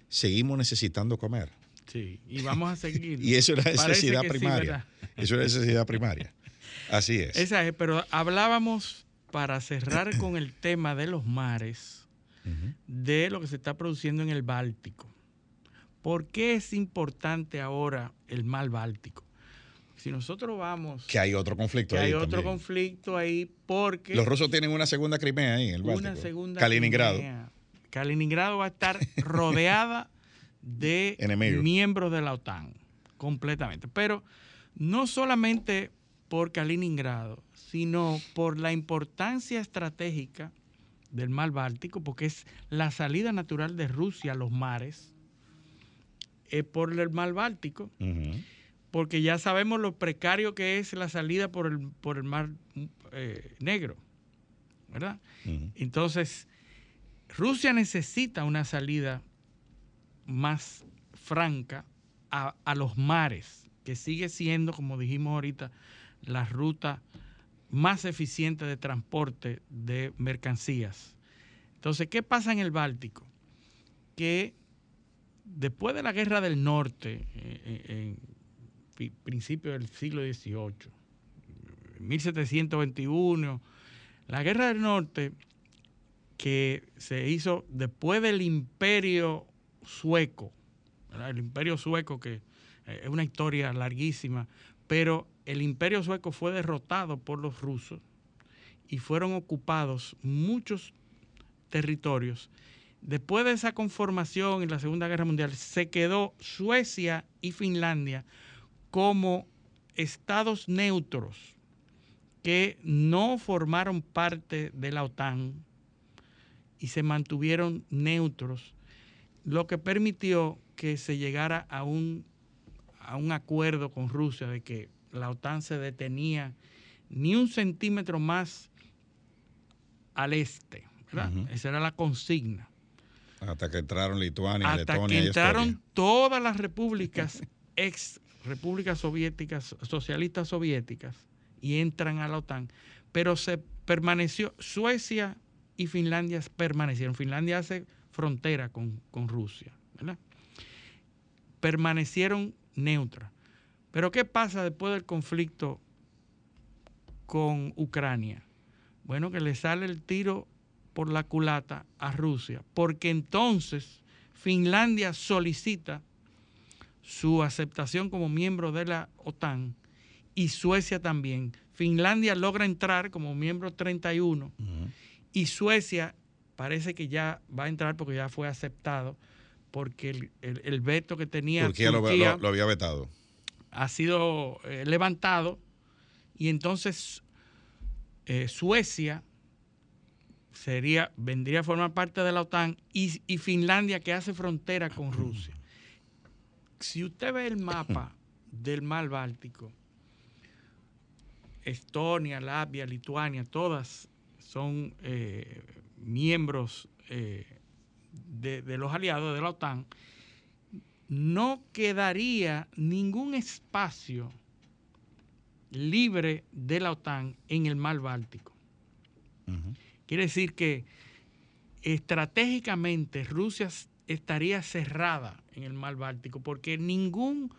seguimos necesitando comer. Sí, y vamos a seguir. Y eso es la necesidad sí, primaria. eso es la necesidad primaria. Así es. Esa es, pero hablábamos para cerrar con el tema de los mares, de lo que se está produciendo en el Báltico. ¿Por qué es importante ahora el mar Báltico? Si nosotros vamos, Que hay otro conflicto que ahí hay otro también. conflicto ahí porque Los rusos tienen una segunda Crimea ahí en el Báltico. una segunda Kaliningrado. Crimea. Kaliningrado va a estar rodeada de Enemigos. miembros de la OTAN, completamente. Pero no solamente por Kaliningrado, sino por la importancia estratégica del mar Báltico, porque es la salida natural de Rusia a los mares, eh, por el mar Báltico, Ujú. Porque ya sabemos lo precario que es la salida por el, por el mar eh, Negro, ¿verdad? Entonces, Rusia necesita una salida más franca a, a los mares, que sigue siendo, como dijimos ahorita, la ruta más eficiente de transporte de mercancías. Entonces, ¿qué pasa en el Báltico? Que después de la guerra del norte, eh, eh, principios del siglo XVIII, 1721, la guerra del norte que se hizo después del imperio sueco, el imperio sueco que eh, es una historia larguísima, pero el imperio sueco fue derrotado por los rusos y fueron ocupados muchos territorios. Después de esa conformación en la Segunda Guerra Mundial, se quedó Suecia y Finlandia como estados neutros que no formaron parte de la OTAN y se mantuvieron neutros, lo que permitió que se llegara a un, a un acuerdo con Rusia de que la OTAN se detenía ni un centímetro más al este. Esa era la consigna. Hasta que entraron Lituania, Hasta Letonia que y entraron Estonia. todas las repúblicas, ex repúblicas soviéticas, socialistas soviéticas, y entran a la OTAN. Pero se permaneció, Suecia y Finlandia permanecieron. Finlandia hace frontera con, con Rusia, ¿verdad? Permanecieron neutras. Pero ¿qué pasa después del conflicto con Ucrania? Bueno, que le sale el tiro por la culata a Rusia, porque entonces Finlandia solicita su aceptación como miembro de la OTAN y Suecia también. Finlandia logra entrar como miembro 31 y Suecia parece que ya va a entrar porque ya fue aceptado porque el, veto que tenía Turquía, Turquía lo, había vetado. Ha sido eh, levantado y entonces eh, Suecia sería, vendría a formar parte de la OTAN y, y Finlandia que hace frontera con Rusia. Si usted ve el mapa del mar Báltico, Estonia, Latvia, Lituania, todas son eh, miembros eh, de, de, los aliados de la OTAN, no quedaría ningún espacio libre de la OTAN en el mar Báltico. Quiere decir que estratégicamente Rusia estaría cerrada en el mar Báltico porque ningún,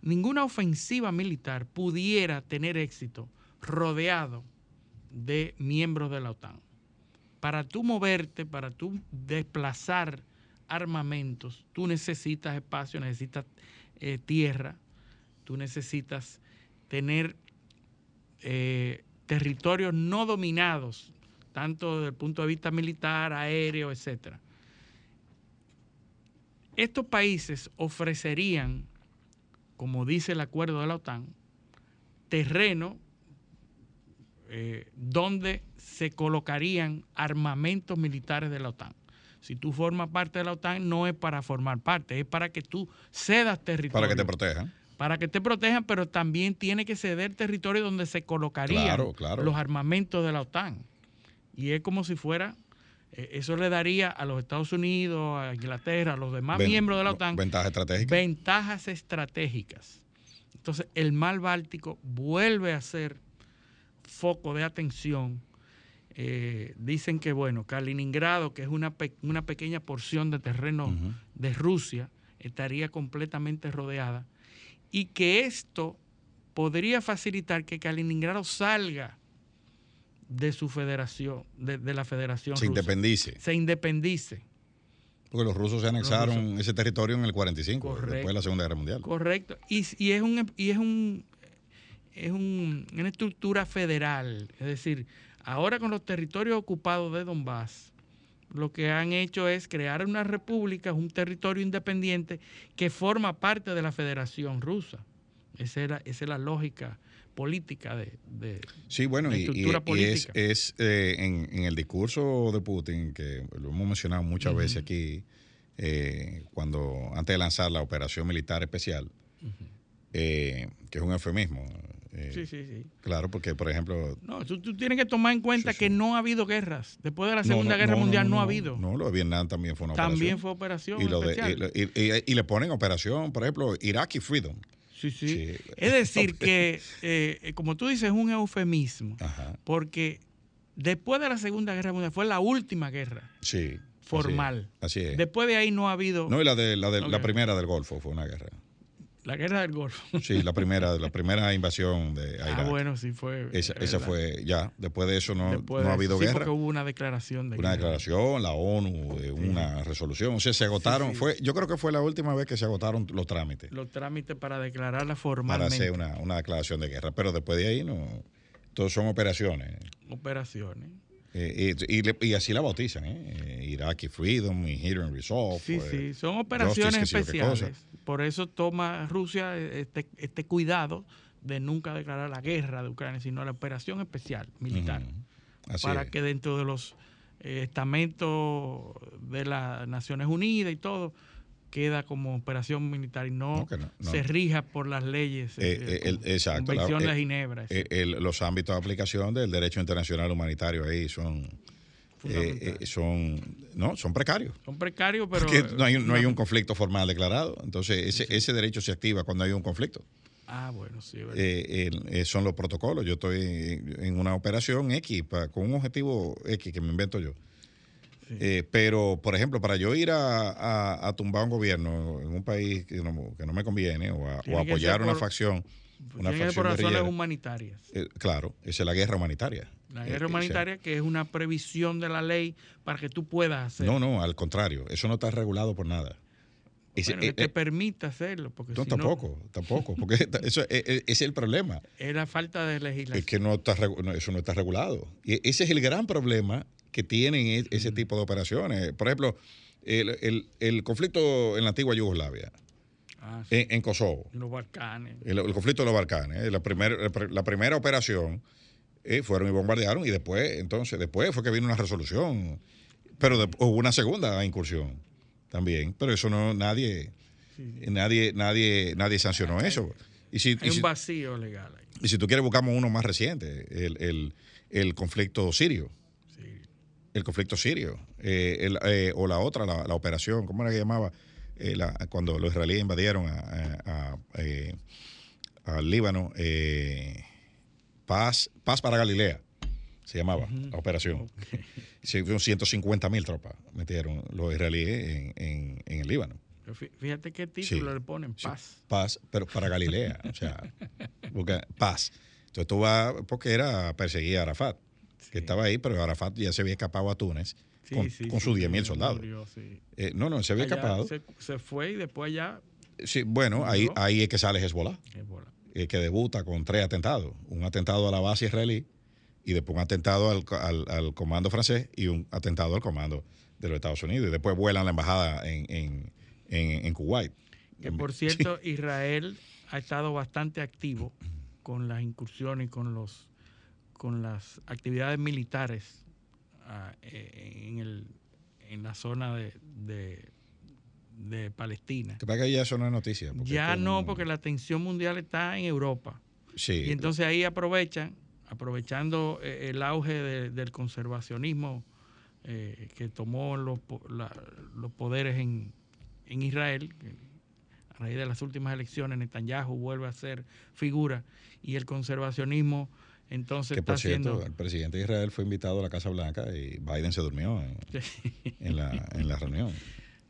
ninguna ofensiva militar pudiera tener éxito rodeado de miembros de la OTAN. Para tú moverte, para tú desplazar armamentos, tú necesitas espacio, necesitas eh, tierra, tú necesitas tener eh, territorios no dominados, tanto desde el punto de vista militar, aéreo, etc. Estos países ofrecerían, como dice el acuerdo de la OTAN, terreno eh, donde se colocarían armamentos militares de la OTAN. Si tú formas parte de la OTAN, no es para formar parte, es para que tú cedas territorio. Para que te protejan. Para que te protejan, pero también tiene que ceder territorio donde se colocarían los armamentos de la OTAN. Y es como si fuera, eso le daría a los Estados Unidos, a Inglaterra, a los demás miembros de la OTAN. Ventajas estratégicas. Ventajas estratégicas. Entonces, el mar Báltico vuelve a ser foco de atención. Eh, dicen que, bueno, Kaliningrado, que es una, una pequeña porción de terreno de Rusia, estaría completamente rodeada y que esto podría facilitar que Kaliningrado salga de su federación, de, la federación. Se independice. Se independice. Porque los rusos se anexaron ese territorio en el 45, después de la Segunda Guerra Mundial. Correcto. Y, y es un, y es un es una estructura federal, es decir, ahora con los territorios ocupados de Donbass, lo que han hecho es crear una república, un territorio independiente que forma parte de la Federación Rusa. Esa, es la lógica política de, de sí bueno y, es, eh, en, el discurso de Putin que lo hemos mencionado muchas veces aquí eh, cuando antes de lanzar la operación militar especial eh, que es un eufemismo eh, sí, sí, sí. Claro, porque, por ejemplo... No, tú, tienes que tomar en cuenta que no ha habido guerras. Después de la Segunda Guerra Mundial no, ha habido. No, lo de Vietnam también fue una operación. También fue operación y, le ponen operación, por ejemplo, Iraqi Freedom. Sí, sí. Es decir, que, eh, como tú dices, es un eufemismo. Porque después de la Segunda Guerra Mundial fue la última guerra. Sí. Formal. Así es. Después de ahí no ha habido. No, y la de la, de, la primera del Golfo fue una guerra. La guerra del Golfo. Sí, la primera, la primera invasión de Irak. Ah, bueno, sí fue. Esa, esa fue ya. Después de eso no, no ha habido sí, guerra. Porque hubo una declaración de Una declaración, la ONU, una resolución. O sea, se agotaron. fue Yo creo que fue la última vez que se agotaron los trámites. Los trámites para declararla formalmente. Para hacer una, una declaración de guerra. Pero después de ahí no. Todos son operaciones. Operaciones. Eh, y, y, así la bautizan, ¿eh? eh Iraqi Freedom y Hidden Resolve. Sí, pues, sí, son operaciones especiales. Por eso toma Rusia este, este cuidado de nunca declarar la guerra de Ucrania, sino la operación especial militar. para que dentro de los eh, estamentos de las Naciones Unidas y todo, queda como operación militar y no, se rija por las leyes eh, eh, eh Convención de Ginebra. los ámbitos de aplicación del derecho internacional humanitario ahí son son no son precarios. Son precarios, pero no hay, no hay un conflicto formal declarado. Entonces ese, ese derecho se activa cuando hay un conflicto. Ah, bueno, sí. son los protocolos. Yo estoy en una operación X con un objetivo X que me invento yo Eh, pero, por ejemplo, para yo ir a, a, tumbar un gobierno en un país que no, que no me conviene o, a, apoyar una facción, una facción por razones humanitarias. Eh, claro, esa es la guerra humanitaria. La guerra humanitaria, que es una previsión de la ley para que tú puedas hacer. No, no, al contrario, eso no está regulado por nada. Bueno, que te permita hacerlo. Porque no, tampoco, tampoco, porque eso es, es, el problema. Es la falta de legislación. Es que no está, eso no está regulado. Y ese es el gran problema que tienen e, ese tipo de operaciones. Por ejemplo, el, el, conflicto en la antigua Yugoslavia. Ah, en, Kosovo. En los Balcanes. El, conflicto de los Balcanes. La, primer, la primera operación eh, fueron y bombardearon y después, entonces, después fue que vino una resolución. Pero hubo una segunda incursión también, pero eso no, nadie, nadie, nadie, nadie sancionó eso. Y si, Hay un vacío legal ahí. Y si tú quieres, buscamos uno más reciente, el, conflicto sirio. El conflicto sirio. Eh, eh, o la otra, la, operación, ¿cómo era que llamaba? Eh, cuando los israelíes invadieron a, al Líbano, paz, paz para Galilea se llamaba la operación. Okay. 150 mil tropas metieron los israelíes en, el Líbano. Fíjate qué título le ponen, paz. paz, pero para Galilea, o sea, paz. Entonces tú vas, porque era perseguir a Arafat, que estaba ahí, pero Arafat ya se había escapado a Túnez con, sus 10 mil soldados. Eh, no, no, se había escapado. Se, fue y después ya... Sí, bueno, ahí, ahí es que sale Hezbollah, Hezbollah. Eh, que debuta con tres atentados. Un atentado a la base israelí, y después un atentado al, al, comando francés y un atentado al comando de los Estados Unidos. Y después vuelan la embajada en, en, en, Kuwait. Que por cierto, Israel ha estado bastante activo con las incursiones y con, los, con las actividades militares ah, eh, en, el, en la zona de, de, Palestina. Que para que ya eso no es noticia. Ya no, porque la atención mundial está en Europa. Sí. Y entonces ahí aprovechan aprovechando eh, el auge del conservacionismo eh, que tomó los, los poderes en, Israel, a raíz de las últimas elecciones, Netanyahu vuelve a ser figura y el conservacionismo entonces que por cierto, el presidente de Israel fue invitado a la Casa Blanca y Biden se durmió en, la, en la reunión.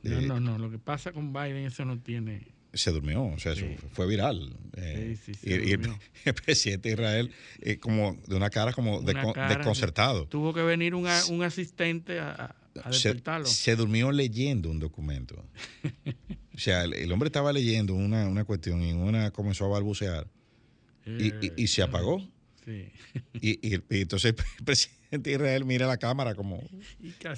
No, no, no, lo que pasa con Biden eso no tiene se durmió, o sea, eso fue viral. Eh, y, el, presidente de Israel, eh, como de una cara como desconcertado. Tuvo que venir un, un asistente a, despertarlo. Se, durmió leyendo un documento. o sea, el, hombre estaba leyendo una, una, cuestión y una comenzó a balbucear y, se apagó. Sí. Y, entonces el presidente de Israel mira la cámara como,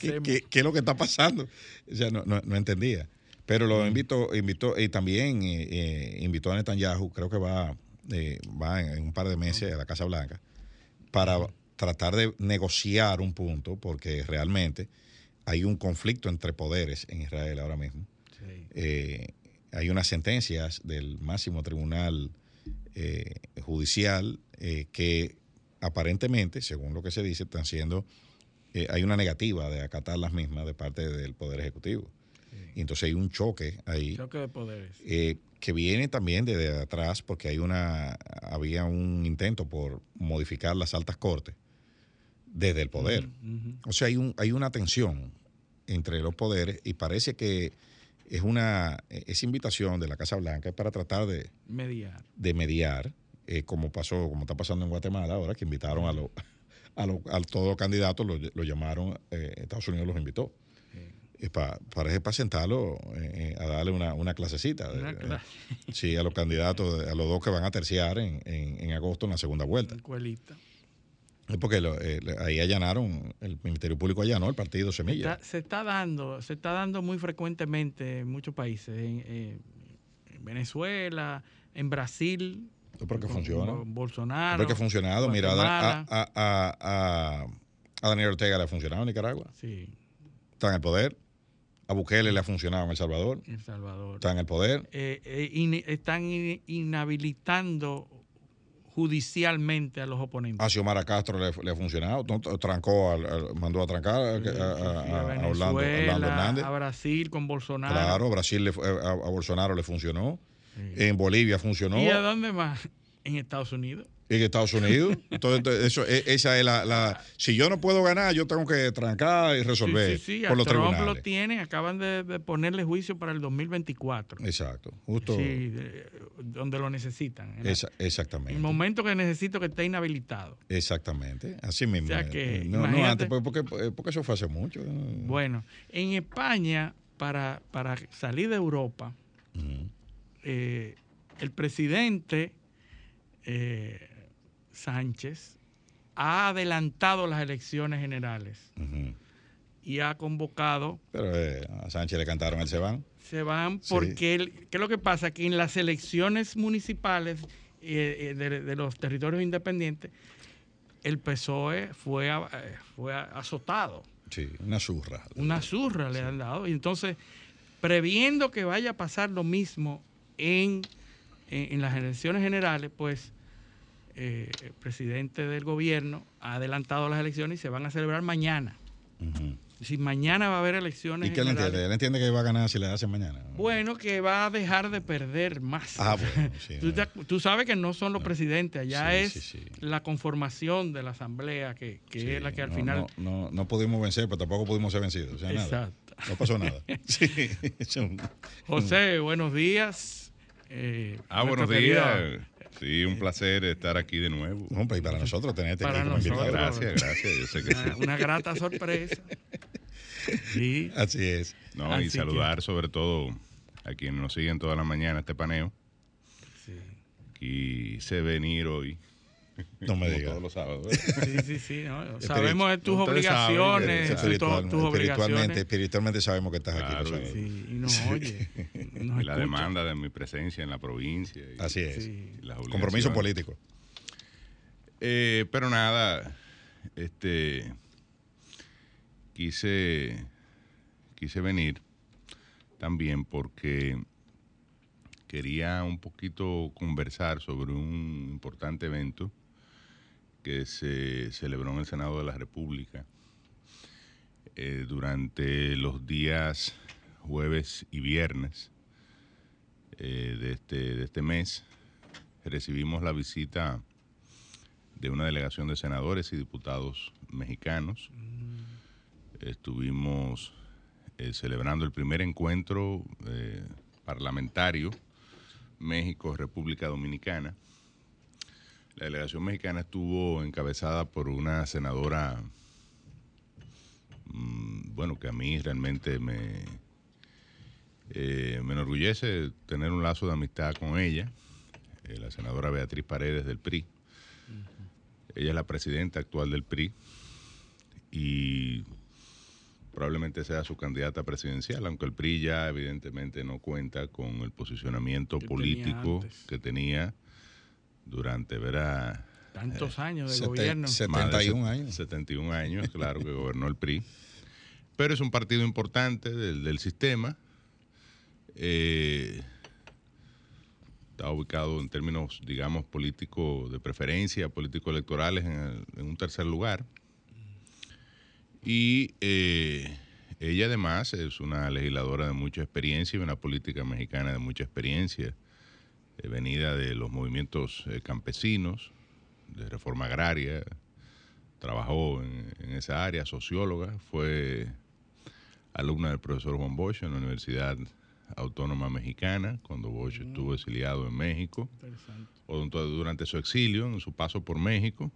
qué, qué, es lo que está pasando? O sea, no, no, no entendía. Pero lo invito, invito y también eh, eh, invitó a Netanyahu, creo que va, eh, va en, un par de meses a la Casa Blanca, para tratar de negociar un punto, porque realmente hay un conflicto entre poderes en Israel ahora mismo. hay unas sentencias del máximo tribunal judicial que aparentemente, según lo que se dice, están siendo, hay una negativa de acatar las mismas de parte del Poder Ejecutivo. Y entonces hay un choque ahí. Choque de poderes. Eh, que viene también desde atrás porque hay una, había un intento por modificar las altas cortes desde el poder. O sea, hay, un, hay una tensión entre los poderes y parece que es una esa invitación de la Casa Blanca es para tratar de mediar. De mediar, eh, como pasó, como está pasando en Guatemala ahora, que invitaron a, los a, a todos los candidatos, lo, llamaron, eh, Estados Unidos los invitó para, para, sentarlo eh, a darle una, una clasecita. sí, a los candidatos, a los dos que van a terciar en, en, agosto en la segunda vuelta. Es porque eh, ahí allanaron, el Ministerio Público allanó el partido Semilla. se está dando, se está dando muy frecuentemente en muchos países, en, Venezuela, en Brasil. Porque funciona. Bolsonaro. Porque ha funcionado. Mira, a, a, a, a, Daniel Ortega le ha funcionado en Nicaragua. Sí. Está en el poder. A Bukele le ha funcionado en El Salvador. El Salvador. Está en el poder. Eh, eh, están inhabilitando judicialmente a los oponentes. A Xiomara Castro le, ha funcionado, trancó, mandó a trancar a, Orlando, Hernández. A Brasil con Bolsonaro. Claro, Brasil a, Bolsonaro le funcionó. En Bolivia funcionó. ¿Y a dónde más? En Estados Unidos. En Estados Unidos. Entonces, eso, e- esa es la, la- Si yo no puedo ganar, yo tengo que trancar y resolver Sí, sí, sí, por los Trump tribunales. lo tienen, acaban de, de ponerle juicio para el 2024. Exacto. Justo. Sí, de- donde lo necesitan. Esa- en exactamente. el momento que necesito que esté inhabilitado. Exactamente. Así mismo. O sea que, no, no antes, pues, porque, porque eso fue hace mucho. Bueno, en España, para, para salir de Europa. Eh, el presidente eh, Sánchez ha adelantado las elecciones generales y ha convocado, Pero eh, a Sánchez le cantaron el se van. se van Sí. porque, ¿qué es lo que pasa? Que en las elecciones municipales de, de los territorios independientes, el PSOE fue, fue azotado. Sí, una zurra. Una zurra le han dado. Y entonces, previendo que vaya a pasar lo mismo en, en, en las elecciones generales, pues eh, el presidente del gobierno ha adelantado las elecciones y se van a celebrar mañana. Ujú. Si mañana va a haber elecciones ¿Y qué él entiende? Él entiende que va a ganar si le hacen mañana. bueno, que va a dejar de perder más. Ah, bueno, sí, tú, te- tú sabes que no son los presidentes, allá Sí, es sí, la conformación de la asamblea que, es la que al no, final... No, no, no pudimos vencer, pero tampoco pudimos ser vencidos. O sea, nada. Exacto. No pasó nada. José, buenos días. Eh, Ah, buenos días. Sí, un placer estar aquí de nuevo. Y para nosotros tenerte Para aquí como invitado. Gracias, gracias. Yo sé que sí. Una, grata sorpresa. Sí. Así es. No, Así y que- saludar sobre todo a quienes nos siguen toda la mañana este paneo. Quise venir hoy. No me digas. todos los sábados. ¿verdad? Sí, sí, sí. no, Sabemos de tus obligaciones, esa- tus- Espiritualmente, obligaciones. espiritualmente, espiritualmente sabemos que estás aquí. Lo. Sí, y nos oye. y nos Y la demanda de mi presencia en la provincia. y- Así es. Sí. y las Compromiso político. Eh, pero nada, este quise quise venir también porque quería un poquito conversar sobre un importante evento que se celebró en el Senado de la República eh, durante los días jueves y viernes eh, de, este, de este mes. Recibimos la visita de una delegación de senadores y diputados mexicanos. Estuvimos eh, celebrando el primer encuentro parlamentario México-República Dominicana. La delegación mexicana estuvo encabezada por una senadora, mm, bueno, que a mí realmente me, eh, me enorgullece tener un lazo de amistad con ella, eh, la senadora Beatriz Paredes del PRI. Ella es la presidenta actual del PRI y probablemente sea su candidata presidencial, aunque el PRI ya evidentemente no cuenta con el posicionamiento Que político que tenía durante verá Tantos años de Sete- gobierno. set- más de 71 set- años. 71 años, claro, que gobernó el PRI. Pero es un partido importante del, del sistema. Eh, está ubicado en términos, digamos, políticos de preferencia, políticos electorales, en, el- en un tercer lugar. Y eh, ella además es una legisladora de mucha experiencia y una política mexicana de mucha experiencia, eh, venida de los movimientos eh, campesinos, de reforma agraria, trabajó en, en esa área, socióloga, fue alumna del profesor Juan Bosch en la Universidad Autónoma Mexicana, cuando Bosch estuvo exiliado en México, Interesante. o durante- durante su exilio, en su paso por México,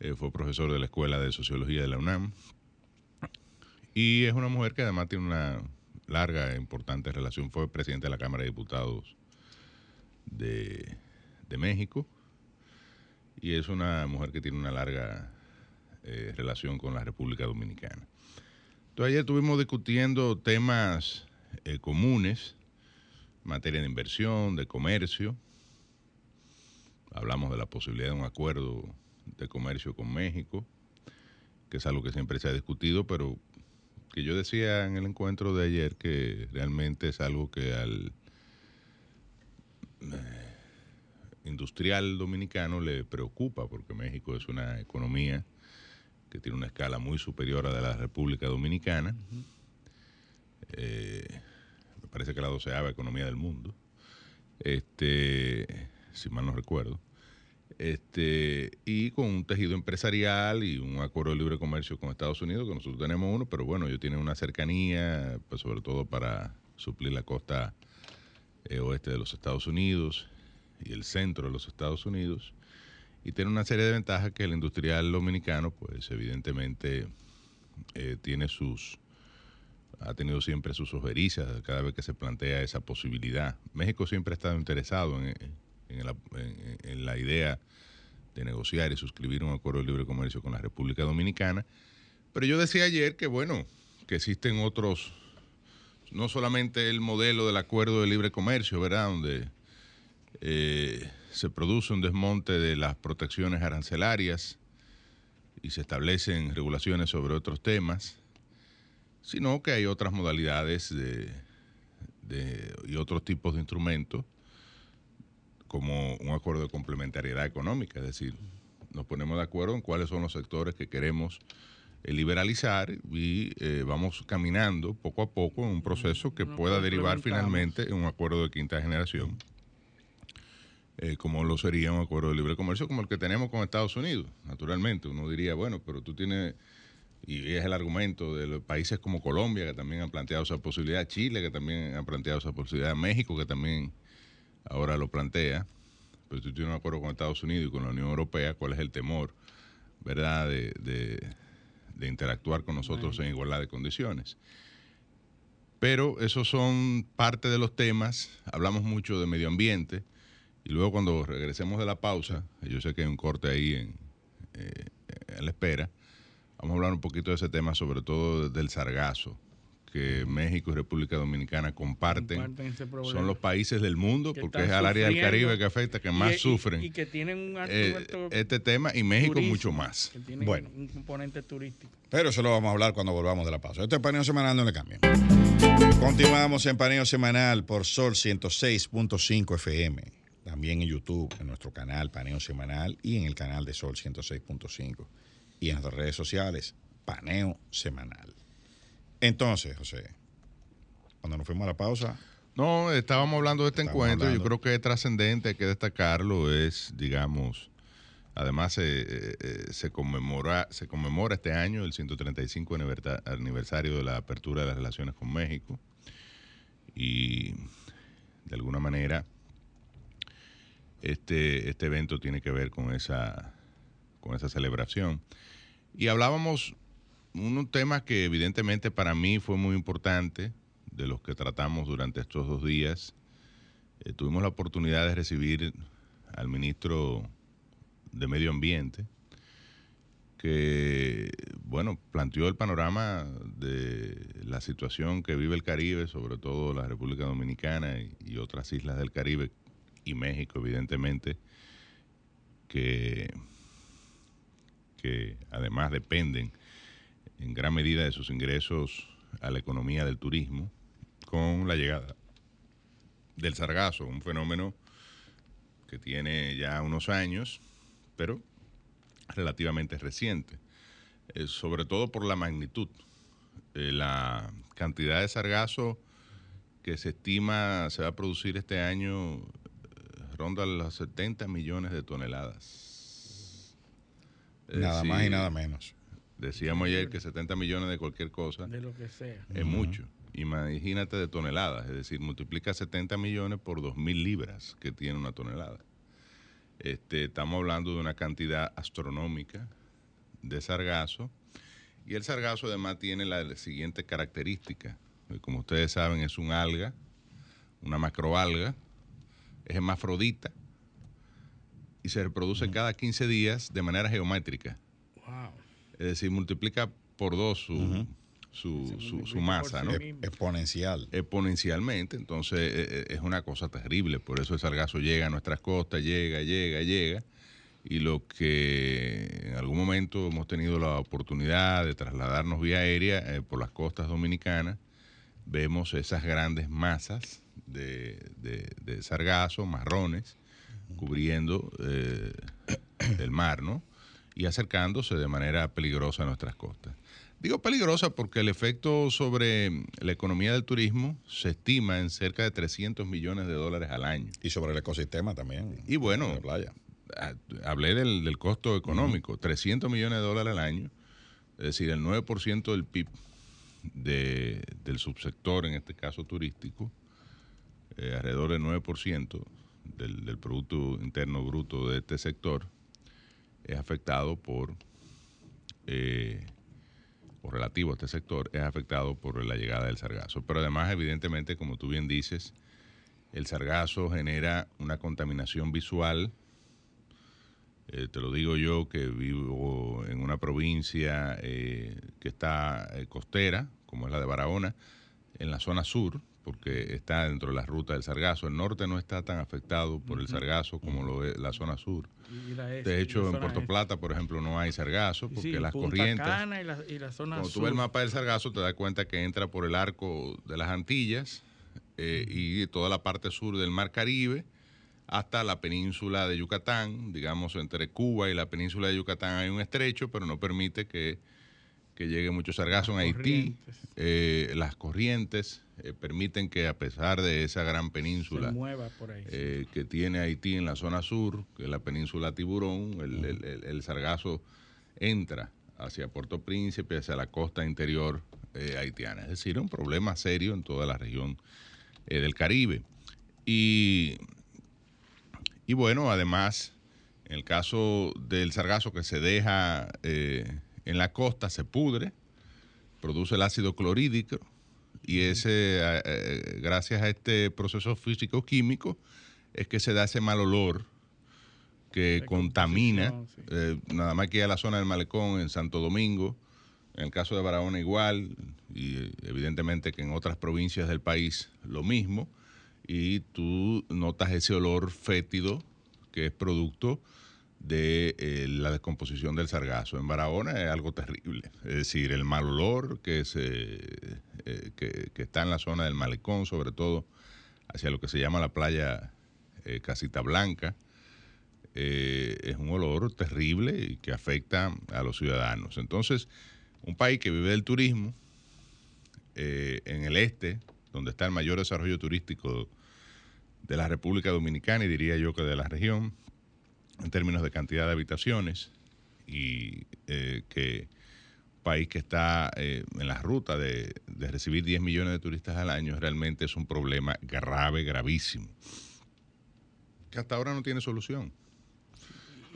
eh, fue profesor de la Escuela de Sociología de la UNAM, y es una mujer que además tiene una larga e importante relación, fue presidente de la Cámara de Diputados de, de México, y es una mujer que tiene una larga eh, relación con la República Dominicana. Entonces ayer estuvimos discutiendo temas eh, comunes, materia de inversión, de comercio. Hablamos de la posibilidad de un acuerdo de comercio con México, que es algo que siempre se ha discutido, pero que yo decía en el encuentro de ayer que realmente es algo que al industrial dominicano le preocupa porque México es una economía que tiene una escala muy superior a la de la República Dominicana. Eh, me parece que la doceava economía del mundo, este, si mal no recuerdo. este, y con un tejido empresarial y un acuerdo de libre comercio con Estados Unidos, que nosotros tenemos uno, pero bueno, ellos tienen una cercanía, pues sobre todo para suplir la costa eh, oeste de los Estados Unidos y el centro de los Estados Unidos, y tiene una serie de ventajas que el industrial dominicano, pues evidentemente eh, tiene sus, ha tenido siempre sus ojerizas cada vez que se plantea esa posibilidad. México siempre ha estado interesado en, en, la idea de negociar y suscribir un acuerdo de libre comercio con la República Dominicana. Pero yo decía ayer que, bueno, que existen otros, no solamente el modelo del acuerdo de libre comercio, ¿verdad? Donde eh, se produce un desmonte de las protecciones arancelarias y se establecen regulaciones sobre otros temas, sino que hay otras modalidades de, y otros tipos de instrumentos como un acuerdo de complementariedad económica, es decir, nos ponemos de acuerdo en cuáles son los sectores que queremos liberalizar y eh, vamos caminando poco a poco en un proceso que pueda derivar finalmente en un acuerdo de quinta generación, eh, como lo sería un acuerdo de libre comercio como el que tenemos con Estados Unidos. Naturalmente, uno diría, bueno, pero tú tienes, y es el argumento de los países como Colombia, que también han planteado esa posibilidad, Chile, que también han planteado esa posibilidad, México, que también ahora lo plantea, pero tú tienes un acuerdo con Estados Unidos y con la Unión Europea, ¿cuál es el temor, verdad, de, interactuar con nosotros en igualdad de condiciones? Pero esos son parte de los temas, hablamos mucho de medio ambiente, y luego cuando regresemos de la pausa, yo sé que hay un corte ahí en, eh, en la espera, vamos a hablar un poquito de ese tema, sobre todo del sargazo que México y República Dominicana comparten, son los países del mundo, porque es al área del Caribe que afecta, que más sufren. Y, que tienen un eh, este tema y México mucho más. bueno, un componente turístico. Pero eso lo vamos a hablar cuando volvamos de la pausa. Este es Paneo Semanal, no le cambien. Continuamos en Paneo Semanal por Sol 106.5 FM. También en YouTube, en nuestro canal Paneo Semanal y en el canal de Sol 106.5. Y en nuestras redes sociales, Paneo Semanal. Entonces, José, cuando nos fuimos a la pausa. No, estábamos hablando de este encuentro. Yo creo que es trascendente, hay que destacarlo. Es, digamos, además eh, eh, se, conmemora, se conmemora este año el 135 aniversario de la apertura de las relaciones con México. Y de alguna manera, este, este evento tiene que ver con esa, con esa celebración. Y hablábamos un tema que evidentemente para mí fue muy importante, de los que tratamos durante estos dos días. Eh, tuvimos la oportunidad de recibir al ministro de Medio Ambiente, que, bueno, planteó el panorama de la situación que vive el Caribe, sobre todo la República Dominicana y, otras islas del Caribe, y México, evidentemente, que, que además dependen en gran medida de sus ingresos a la economía del turismo con la llegada del sargazo, un fenómeno que tiene ya unos años, pero relativamente reciente, eh, sobre todo por la magnitud. Eh, la cantidad de sargazo que se estima se va a producir este año eh, ronda los 70 millones de toneladas. nada más y nada menos. Decíamos ayer que 70 millones de cualquier cosa. De lo que sea. Es mucho. Imagínate de toneladas, es decir, multiplica 70 millones por 2.000 libras que tiene una tonelada. Este, estamos hablando de una cantidad astronómica de sargazo. Y el sargazo además tiene la siguiente característica. Como ustedes saben, es un alga, una macroalga, es hermafrodita y se reproduce cada 15 días de manera geométrica. Es decir, multiplica por dos su, su, masa, ¿no? Exponencial. Exponencialmente, entonces eh, eh, es una cosa terrible, por eso el sargazo llega a nuestras costas, llega, llega, llega, y lo que en algún momento hemos tenido la oportunidad de trasladarnos vía aérea eh, por las costas dominicanas, vemos esas grandes masas de, de, sargazo, marrones, cubriendo el mar, ¿no? Y acercándose de manera peligrosa a nuestras costas. Digo peligrosa porque el efecto sobre la economía del turismo se estima en cerca de 300 millones de dólares al año. Y sobre el ecosistema también. Y bueno, ah, hablé del, del costo económico, 300 millones de dólares al año, es decir, el 9% del PIB de- del subsector, en este caso turístico, eh, alrededor del 9% del, del Producto Interno Bruto de este sector, es afectado por, eh, o relativo a este sector, es afectado por la llegada del sargazo. Pero además, evidentemente, como tú bien dices, el sargazo genera una contaminación visual. Eh, te lo digo yo que vivo en una provincia eh, que está costera, como es la de Barahona, en la zona sur, porque está dentro de la ruta del sargazo. El norte no está tan afectado por el sargazo como lo es la zona sur. De hecho, en Puerto. Plata, por ejemplo, no hay sargazo porque Sí, las Punta corrientes... Cana y la, y la zona Cuando tú ves el mapa del sargazo, te das cuenta que entra por el arco de las Antillas eh, y toda la parte sur del Mar Caribe hasta la península de Yucatán. Digamos, entre Cuba y la península de Yucatán hay un estrecho, pero no permite que, que llegue mucho sargazo en Haití. Eh, las corrientes eh, permiten que, a pesar de esa gran península eh, que tiene Haití en la zona sur, que es la península Tiburón, el, el- el- el sargazo entra hacia Puerto Príncipe, hacia la costa interior haitiana. Es decir, un problema serio en toda la región del Caribe. Y, y bueno, además, en el caso del sargazo que se deja eh, en la costa, se pudre, produce el ácido clorhídrico y ese, eh, eh, gracias a este proceso físico-químico, es que se da ese mal olor que contamina, sí. eh, nada más que a la zona del malecón en Santo Domingo, en el caso de Barahona igual, y evidentemente que en otras provincias del país lo mismo, y tú notas ese olor fétido que es producto de eh, la descomposición del sargazo. En Barahona es algo terrible, es decir, el mal olor que, se, eh, que, está en la zona del malecón, sobre todo hacia lo que se llama la playa eh, Casita Blanca, es un olor terrible y que afecta a los ciudadanos. Entonces, un país que vive del turismo, en el este, donde está el mayor desarrollo turístico de la República Dominicana y diría yo que de la región, en términos de cantidad de habitaciones, y eh, que país que está eh, en la ruta de, de recibir 10 millones de turistas al año, realmente es un problema grave, gravísimo, que hasta ahora no tiene solución.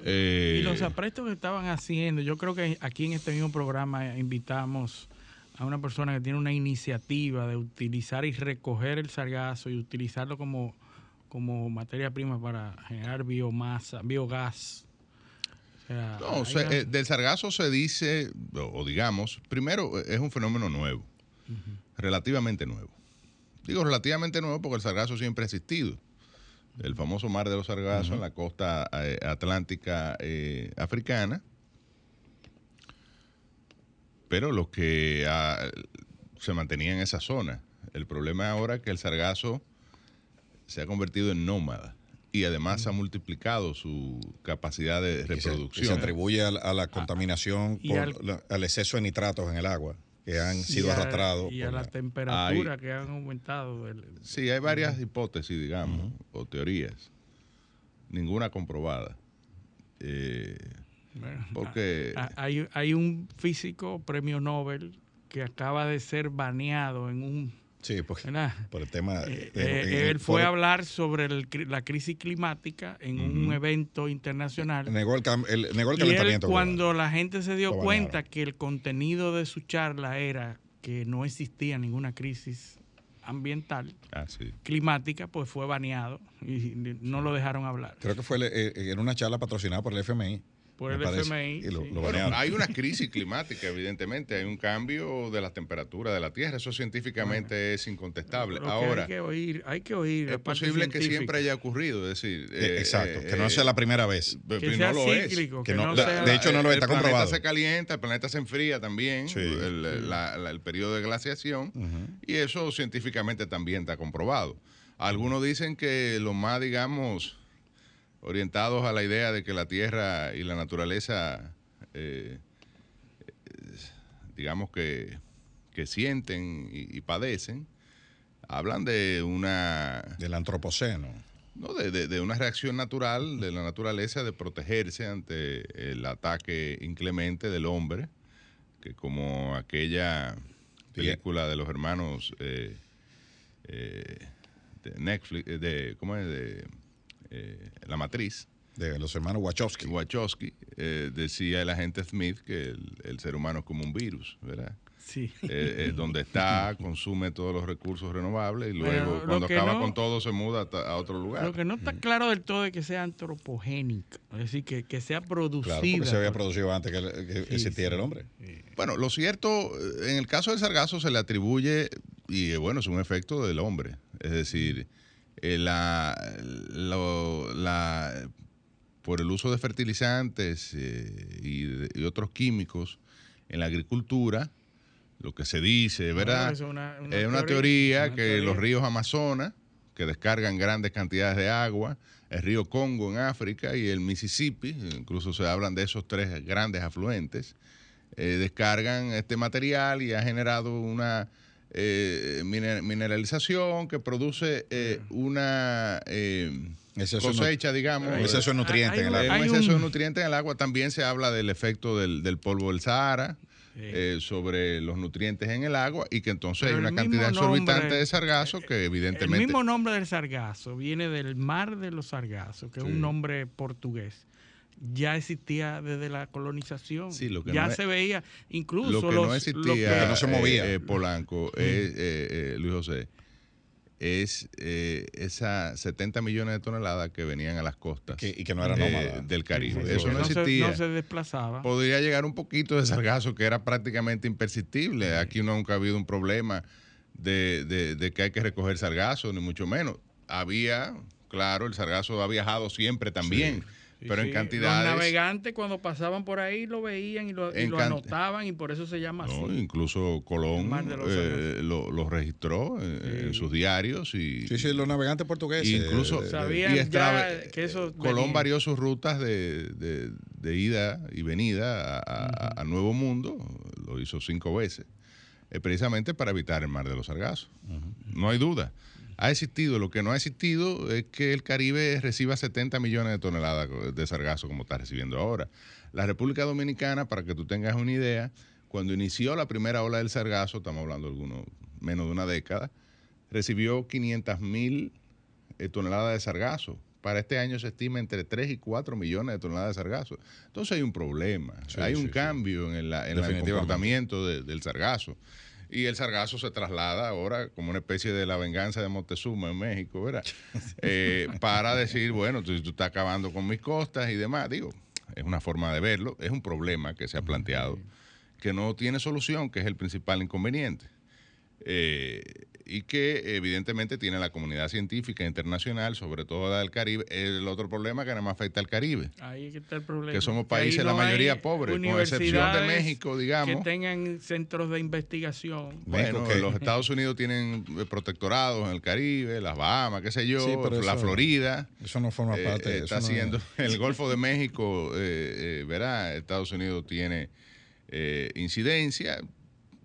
Eh, Y los aprestos que estaban haciendo, yo creo que aquí en este mismo programa invitamos a una persona que tiene una iniciativa de utilizar y recoger el sargazo y utilizarlo como, como materia prima para generar biomasa, biogás. O sea, No, se- eh, del sargazo se dice, o, o digamos, primero eh, es un fenómeno nuevo, relativamente nuevo. Digo relativamente nuevo porque el sargazo siempre ha existido. El famoso mar de los sargazos en la costa eh, atlántica eh, africana. Pero los que ah, se mantenían en esa zona. El problema ahora es que el sargazo se ha convertido en nómada y además ha multiplicado su capacidad de Y se- y reproducción. Se, atribuye a, la- a la contaminación y por al- la- al exceso de nitratos en el agua que han sido arrastrados. Y a la la- temperatura que han aumentado. el- Sí, hay varias hipótesis, digamos, o teorías. Ninguna comprobada. Eh, bueno, porque Ah, Hay, hay un físico premio Nobel que acaba de ser baneado en un... sí, porque- ¿verdad? por el tema. Eh, de- eh, el él fue a hablar sobre el la crisis climática en un evento internacional. Negó el, el- negó el y él, calentamiento. cuando la gente se dio cuenta que el contenido de su charla era que no existía ninguna crisis ambiental, ah, sí. climática, pues fue baneado y no lo dejaron hablar. Creo que fue eh, en una charla patrocinada por el FMI. Por el parece, FMI, Y lo, sí. lo Bueno, banearon. hay una crisis climática, evidentemente. Hay un cambio de la temperatura de la Tierra. Eso científicamente es incontestable. Lo que Ahora, hay que oír, hay que oír. es posible que siempre haya ocurrido. Es decir, Eh, eh, Exacto, eh, que no eh, sea la primera vez. Que no sea lo es. cíclico, Que que, no- no, la- sea... de hecho, no lo el está planeta comprobado. se calienta, el planeta se enfría también, Sí. el, la- la- el periodo de glaciación, y eso científicamente también está comprobado. Algunos dicen que lo más, digamos, orientados a la idea de que la Tierra y la naturaleza, eh, digamos que, que sienten y, y padecen, hablan de una Del antropoceno. no, de, de- de una reacción natural de la naturaleza de protegerse ante el ataque inclemente del hombre, que como aquella película de los hermanos eh, eh, de Netflix, eh, de, ¿cómo es? De eh, La Matriz, De los hermanos Wachowski. Wachowski, eh, decía el agente Smith que el, el ser humano es como un virus, ¿verdad? Sí. Eh, eh, donde está, consume todos los recursos renovables y luego cuando acaba no- con todo se muda a, a otro lugar. Lo que no está claro del todo es que sea antropogénica, es decir, que, que sea producida. Claro, porque se había producido antes que, que Sí, existiera sí. el hombre. Bueno, lo cierto, eh, en el caso del sargazo se le atribuye, y eh, bueno, es un efecto del hombre. Es decir, eh, la, lo- la- por el uso de fertilizantes eh, y, y otros químicos en la agricultura, lo que se dice, ¿verdad? es una- una es una teoría, teoría una que teoría. los ríos Amazonas, que descargan grandes cantidades de agua, el río Congo en África y el Mississippi, incluso se hablan de esos tres grandes afluentes, eh, descargan este material y ha generado una eh, mine- mineralización que produce eh, una eh, cosecha, digamos. Un exceso de nutrientes hay en el Eh, agua. un exceso de nutrientes en el agua. También se habla del efecto del, del polvo del Sahara Sí. eh, sobre los nutrientes en el agua y que entonces Pero hay una el cantidad exorbitante nombre- de sargazo que El evidentemente... mismo nombre del sargazo viene del mar de los sargazos, que es un nombre portugués. Ya existía desde la colonización. Sí, lo que ya no es- se veía, incluso lo que los, no lo existía, que- Que no se movía. eh, eh, Polanco, es, eh, eh, Luis José, es eh, esas 70 millones de toneladas que venían a las costas Que- y que no eran eh, nómadas. del Caribe. Sí, Eso no se- existía. no se desplazaba. Podría llegar un poquito de sargazo que era prácticamente imperceptible. Aquí nunca ha habido un problema de, de- de que hay que recoger sargazo, ni mucho menos. Había, claro, el sargazo ha viajado siempre también, Sí, pero en cantidades... Los navegantes cuando pasaban por ahí lo veían y lo, y En lo can- anotaban y por eso se llama No, así. incluso Colón los eh, lo, lo registró en, sus diarios y, Sí, sí, los navegantes portugueses. incluso eh, de- Sabían y extra- ya que eso Colón venía. varió sus rutas de, de- de ida y venida a, a- a Nuevo Mundo, lo hizo cinco veces, eh, precisamente para evitar el mar de los sargazos. No hay duda. Ha existido, lo que no ha existido es que el Caribe reciba 70 millones de toneladas de sargazo como está recibiendo ahora. La República Dominicana, para que tú tengas una idea, cuando inició la primera ola del sargazo, estamos hablando de algunos menos de una década, recibió 500 mil eh, toneladas de sargazo. Para este año se estima entre 3 y 4 millones de toneladas de sargazo. Entonces hay un problema, Sí, hay sí, un sí. cambio en, el- en el Definitivamente. comportamiento de- del sargazo. Y el sargazo se traslada ahora como una especie de la venganza de Montezuma en México, ¿verdad? Eh, para decir, bueno, tú, tú estás acabando con mis costas y demás. Digo, es una forma de verlo, es un problema que se ha planteado, que no tiene solución, que es el principal inconveniente. Eh, y que evidentemente tiene la comunidad científica internacional, sobre todo la del Caribe. El otro problema que nada más afecta al Caribe, Ahí es que está el problema. que somos Que países, la mayoría pobres, con excepción de México, Que digamos. tengan centros de investigación. Bueno, ¿qué? los Estados Unidos tienen eh, protectorados en el Caribe, las Bahamas, qué sé yo, Sí, pero la eso- Florida. Eso no forma eh, parte. eh, eso está no- haciendo el Golfo de México, eh, eh, verá, Estados Unidos tiene eh, incidencia,